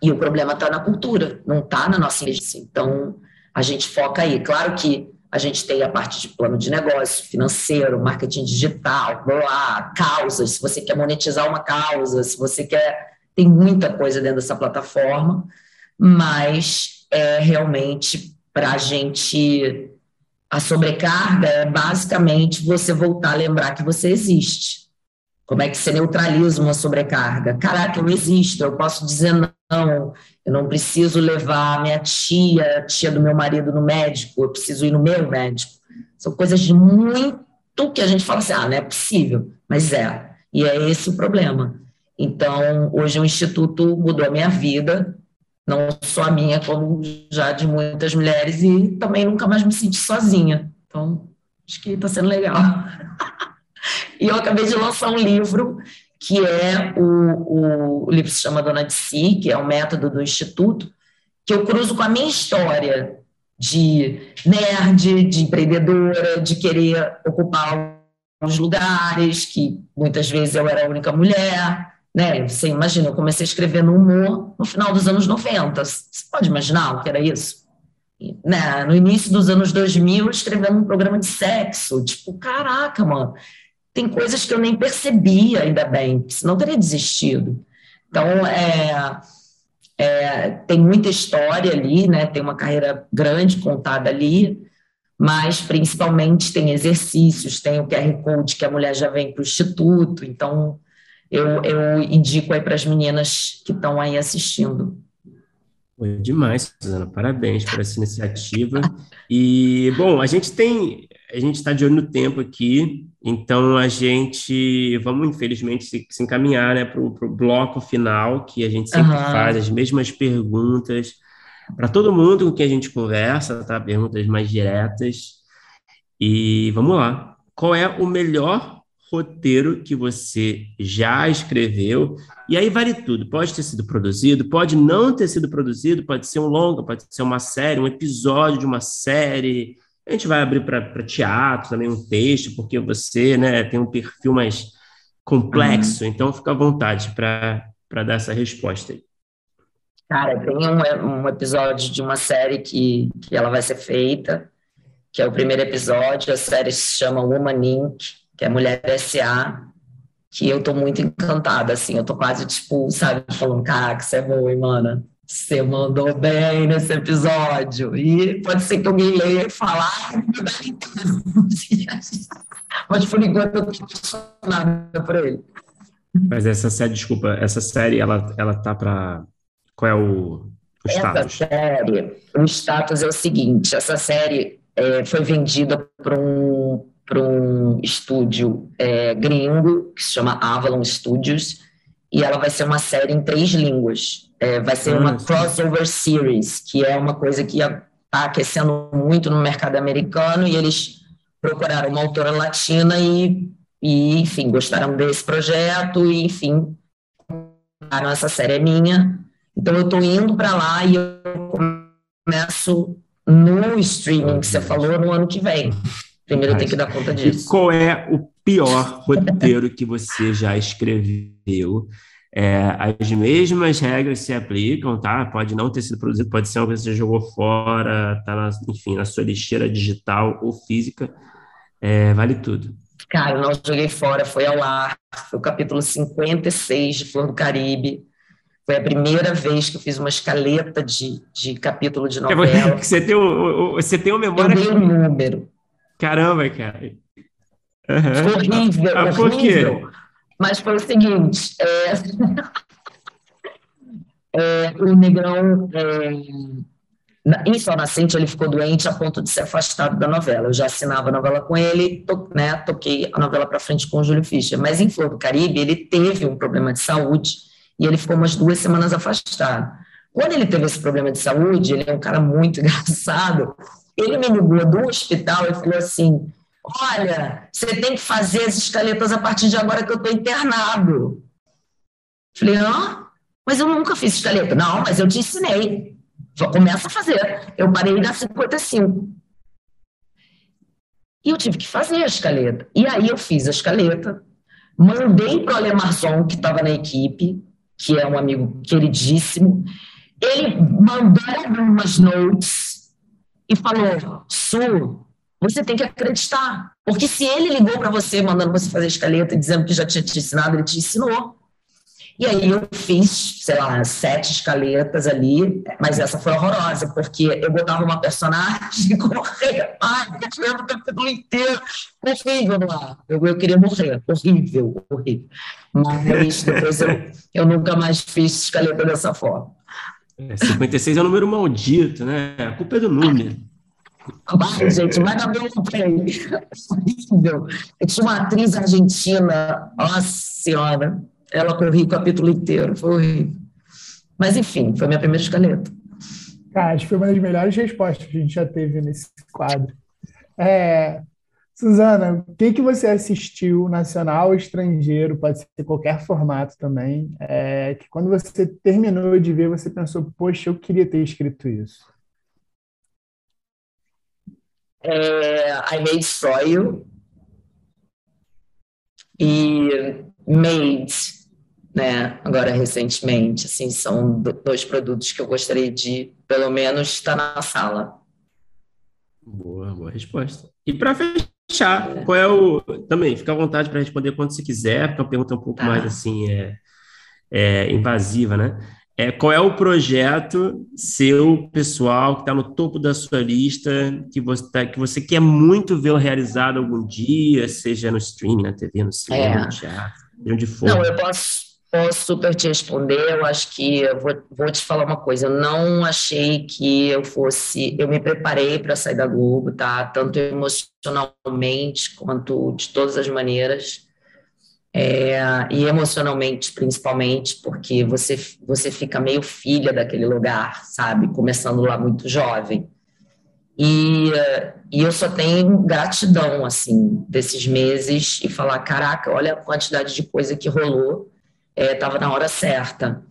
Speaker 3: e o problema está na cultura, não está na nossa inteligência. Então, a gente foca aí. Claro que a gente tem a parte de plano de negócio, financeiro, marketing digital, blá, causas, se você quer monetizar uma causa, se você quer. Tem muita coisa dentro dessa plataforma, mas é realmente para a gente. A sobrecarga é basicamente você voltar a lembrar que você existe. Como é que você neutraliza uma sobrecarga? Caraca, eu existo, eu posso dizer não, eu não preciso levar minha tia, tia do meu marido no médico, eu preciso ir no meu médico. São coisas de muito que a gente fala assim, ah, não é possível, mas é. E é esse o problema. Então, hoje o Instituto mudou a minha vida, não só a minha, como já de muitas mulheres, e também nunca mais me senti sozinha. Então, acho que está sendo legal. E eu acabei de lançar um livro que é o, o, o livro se chama Dona de Si, que é o método do Instituto, que eu cruzo com a minha história de nerd, de empreendedora, de querer ocupar os lugares, que muitas vezes eu era a única mulher, né? Você imagina, eu comecei a escrever no humor no final dos anos 90. Você pode imaginar o que era isso? né? No início dos anos 2000, escrevendo um programa de sexo. Tipo, caraca, mano, tem coisas que eu nem percebia, ainda bem, senão teria desistido. Então, é, é, tem muita história ali, né? tem uma carreira grande contada ali, mas principalmente tem exercícios, tem o QR Code que a mulher já vem para o Instituto, então eu, eu indico aí para as meninas que estão aí assistindo.
Speaker 2: Foi demais, Suzana. Parabéns por essa iniciativa. E, bom, a gente tem. A gente está de olho no tempo aqui, então a gente. Vamos, infelizmente, se, se encaminhar né, para o bloco final, que a gente sempre uhum. faz as mesmas perguntas para todo mundo com quem a gente conversa, tá? Perguntas mais diretas. E vamos lá. Qual é o melhor roteiro que você já escreveu. E aí vale tudo. Pode ter sido produzido, pode não ter sido produzido, pode ser um longa, pode ser uma série, um episódio de uma série. A gente vai abrir para teatro também um texto, porque você né, tem um perfil mais complexo, uhum. então fica à vontade para dar essa resposta aí.
Speaker 3: Cara, tem um, um episódio de uma série que, que ela vai ser feita, que é o primeiro episódio, a série se chama Woman Inc., que é Mulher S.A., que eu tô muito encantada, assim, eu tô quase, tipo, sabe, falando, caraca, você é boa, mano, você mandou bem nesse episódio. E pode ser que alguém leia e fale, ah, mas por enquanto eu estou apaixonada por ele.
Speaker 2: Mas essa série, desculpa, essa série, ela, ela tá para. Qual é o, o status?
Speaker 3: Essa série, o status é o seguinte: essa série é, foi vendida para um, um estúdio é, gringo, que se chama Avalon Studios, e ela vai ser uma série em três línguas. É, vai ser uma crossover series, que é uma coisa que está aquecendo muito no mercado americano, e eles procuraram uma autora latina e e, enfim, gostaram desse projeto e, enfim, essa série é minha. Então, eu estou indo para lá e eu começo no streaming que você falou no ano que vem. Primeiro eu tenho que dar conta disso.
Speaker 2: E qual é o pior roteiro que você já escreveu? É, as mesmas regras se aplicam, tá? Pode não ter sido produzido, pode ser coisa que você jogou fora, tá na, enfim, na sua lixeira digital ou física, é, vale tudo.
Speaker 3: Cara, não joguei fora, foi ao ar. Foi o capítulo 56 de Flor do Caribe. Foi a primeira vez que eu fiz uma escaleta de, de capítulo de é, novela.
Speaker 2: Você tem, um, você tem uma memória.
Speaker 3: Eu dei um número.
Speaker 2: Caramba, cara.
Speaker 3: Uhum. Horrível, ah, por horrível. Quê? Mas foi o seguinte: é... é, o Negrão. É em Sol Nascente, ele ficou doente a ponto de ser afastado da novela. Eu já assinava a novela com ele, to, né, toquei a novela para frente com o Júlio Fischer. Mas em Flor do Caribe, ele teve um problema de saúde e ele ficou umas duas semanas afastado. Quando ele teve esse problema de saúde, ele é um cara muito engraçado. Ele me ligou do hospital e falou assim: Olha, você tem que fazer as escaletas a partir de agora que eu estou internado. Falei, hã? Mas eu nunca fiz escaleta. Não, mas eu te ensinei. Só começa a fazer. Eu parei na 55. E eu tive que fazer a escaleta. E aí eu fiz a escaleta, mandei para o Alemarson, que estava na equipe, que é um amigo queridíssimo. Ele mandou algumas notes e falou: Su, você tem que acreditar. Porque se ele ligou para você, mandando você fazer escaleta, dizendo que já tinha te ensinado, ele te ensinou. E aí eu fiz, sei lá, sete escaletas ali, mas essa foi horrorosa, porque eu botava uma personagem corria, ai, eu lembro o capítulo inteiro, horrível ar. Eu, eu queria morrer, horrível, horrível. Mas depois eu, eu nunca mais fiz escaleta dessa forma.
Speaker 2: É, 56 é um número maldito, né? A culpa é do número.
Speaker 3: Vai, gente, vai dar bem horrível. Eu tinha uma atriz argentina, nossa senhora, ela corria o capítulo inteiro, foi horrível. Mas, enfim, foi minha primeira escaleta.
Speaker 4: Cara, acho que foi uma das melhores respostas que a gente já teve nesse quadro. É, Suzana, o que, que você assistiu, nacional ou estrangeiro, pode ser qualquer formato também, é, que quando você terminou de ver, você pensou, poxa, eu queria ter escrito isso?
Speaker 3: É, I May Destroy You e Made, né, agora recentemente, assim, são dois produtos que eu gostaria de, pelo menos, estar na sala.
Speaker 2: Boa, boa resposta. E para fechar, é. qual é o. Também, fica à vontade para responder quando você quiser, porque é uma pergunta um pouco tá. mais assim, é, é, invasiva, né? É, qual é o projeto seu, pessoal, que está no topo da sua lista, que você, tá, que você quer muito ver realizado algum dia, seja no streaming, na TV, no cinema, é. no teatro, de onde for?
Speaker 3: Não, eu posso Posso super te responder. Eu acho que eu vou, vou te falar uma coisa. Eu não achei que eu fosse. Eu me preparei para sair da Globo, tá? Tanto emocionalmente quanto de todas as maneiras. É, e emocionalmente, principalmente, porque você, você fica meio filha daquele lugar, sabe? Começando lá muito jovem. E, e eu só tenho gratidão, assim, desses meses e falar: caraca, olha a quantidade de coisa que rolou estava é, na hora certa.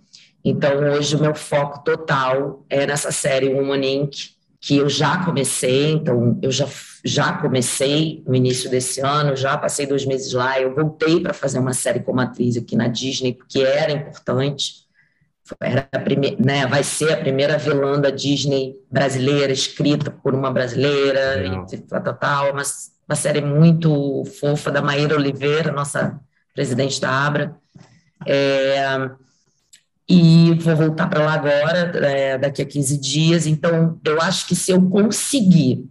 Speaker 3: Então, hoje, o meu foco total é nessa série Woman Inc., que eu já comecei, então, eu já, já comecei no início desse ano, já passei dois meses lá, eu voltei para fazer uma série como atriz aqui na Disney, porque era importante, era a primeira, né, vai ser a primeira vilã da Disney brasileira, escrita por uma brasileira, e tal, tal, tal, uma, uma série muito fofa da Maíra Oliveira, nossa presidente da Abra, é, e vou voltar para lá agora, é, daqui a 15 dias. Então, eu acho que se eu conseguir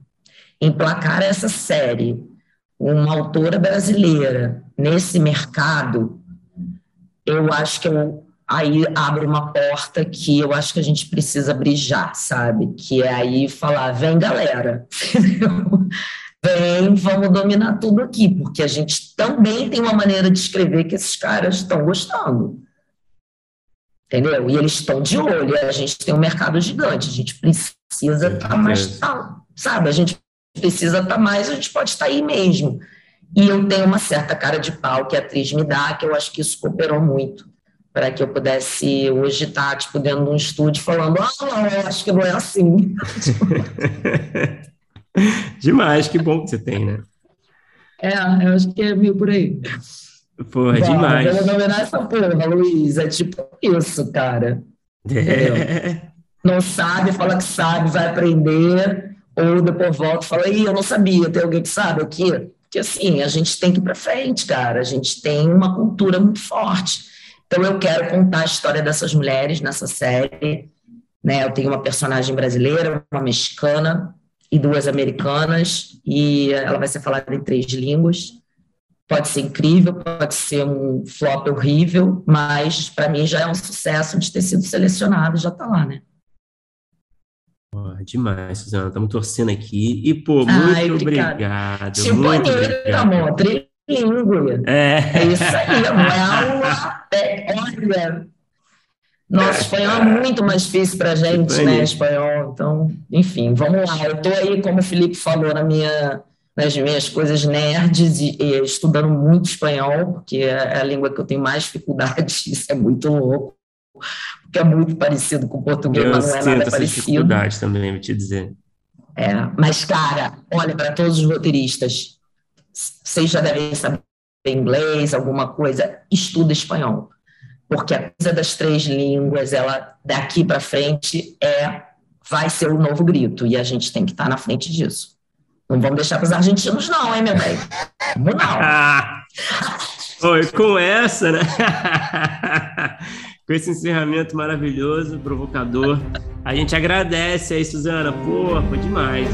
Speaker 3: emplacar essa série, uma autora brasileira, nesse mercado, eu acho que eu, aí abre uma porta que eu acho que a gente precisa brilhar, sabe? Que é aí falar: vem galera, vem, vamos dominar tudo aqui, porque a gente também tem uma maneira de escrever que esses caras estão gostando entendeu? E eles estão de olho, a gente tem um mercado gigante, a gente precisa estar tá mais, tá, sabe? A gente precisa estar tá mais, a gente pode estar tá aí mesmo. E eu tenho uma certa cara de pau que a atriz me dá, que eu acho que isso cooperou muito para que eu pudesse hoje estar tá, tipo, dentro de um estúdio falando, ah, não, eu acho que não é assim.
Speaker 2: Demais, que bom que você tem, né?
Speaker 3: É, eu acho que é meio por aí.
Speaker 2: Porra, Vai, demais.
Speaker 3: Vamos dominar essa porra, Luiz. É tipo isso, cara. É. Não sabe, fala que sabe, vai aprender, ou depois volta e fala, Ih, eu não sabia, tem alguém que sabe o quê? Porque assim, a gente tem que ir para frente, cara. A gente tem uma cultura muito forte. Então eu quero contar a história dessas mulheres nessa série. Né? Eu tenho uma personagem brasileira, uma mexicana e duas americanas, e ela vai ser falada em três línguas. Pode ser incrível, pode ser um flop horrível, mas para mim já é um sucesso de ter sido selecionado, já está lá, né?
Speaker 2: Demais, Suzana. Estamos torcendo aqui. E, pô, muito Ai, obrigado. Tipo muito obrigado.
Speaker 3: amor. Trilingue. É. é isso aí, amor. É aula. É, olha. Nosso espanhol é muito mais difícil para gente, né? Espanhol. Então, enfim, vamos lá. Eu estou aí, como o Felipe falou, na minha nas minhas coisas nerds e, e, estudando muito espanhol, porque é a língua que eu tenho mais dificuldade, isso é muito louco, porque é muito parecido com o português, eu mas não é nada essa parecido.
Speaker 2: dificuldade também, vou te dizer.
Speaker 3: É, mas, cara, olha, para todos os roteiristas, vocês já devem saber inglês, alguma coisa, estuda espanhol. Porque a coisa das três línguas, ela daqui para frente é vai ser o novo grito, e a gente tem que estar tá na frente disso. Não vamos deixar para os argentinos, não, hein, meu bem? Vamos
Speaker 2: não. Oi, com essa, né? com esse encerramento maravilhoso, provocador. A gente agradece aí, Suzana. Pô, foi demais.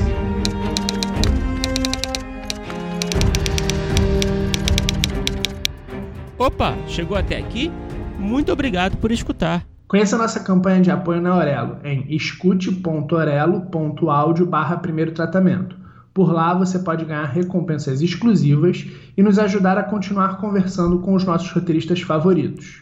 Speaker 2: Opa, chegou até aqui? Muito obrigado por escutar.
Speaker 4: Conheça a nossa campanha de apoio na Orelo em escute.orelo.audio barra primeiro tratamento. Por lá você pode ganhar recompensas exclusivas e nos ajudar a continuar conversando com os nossos roteiristas favoritos.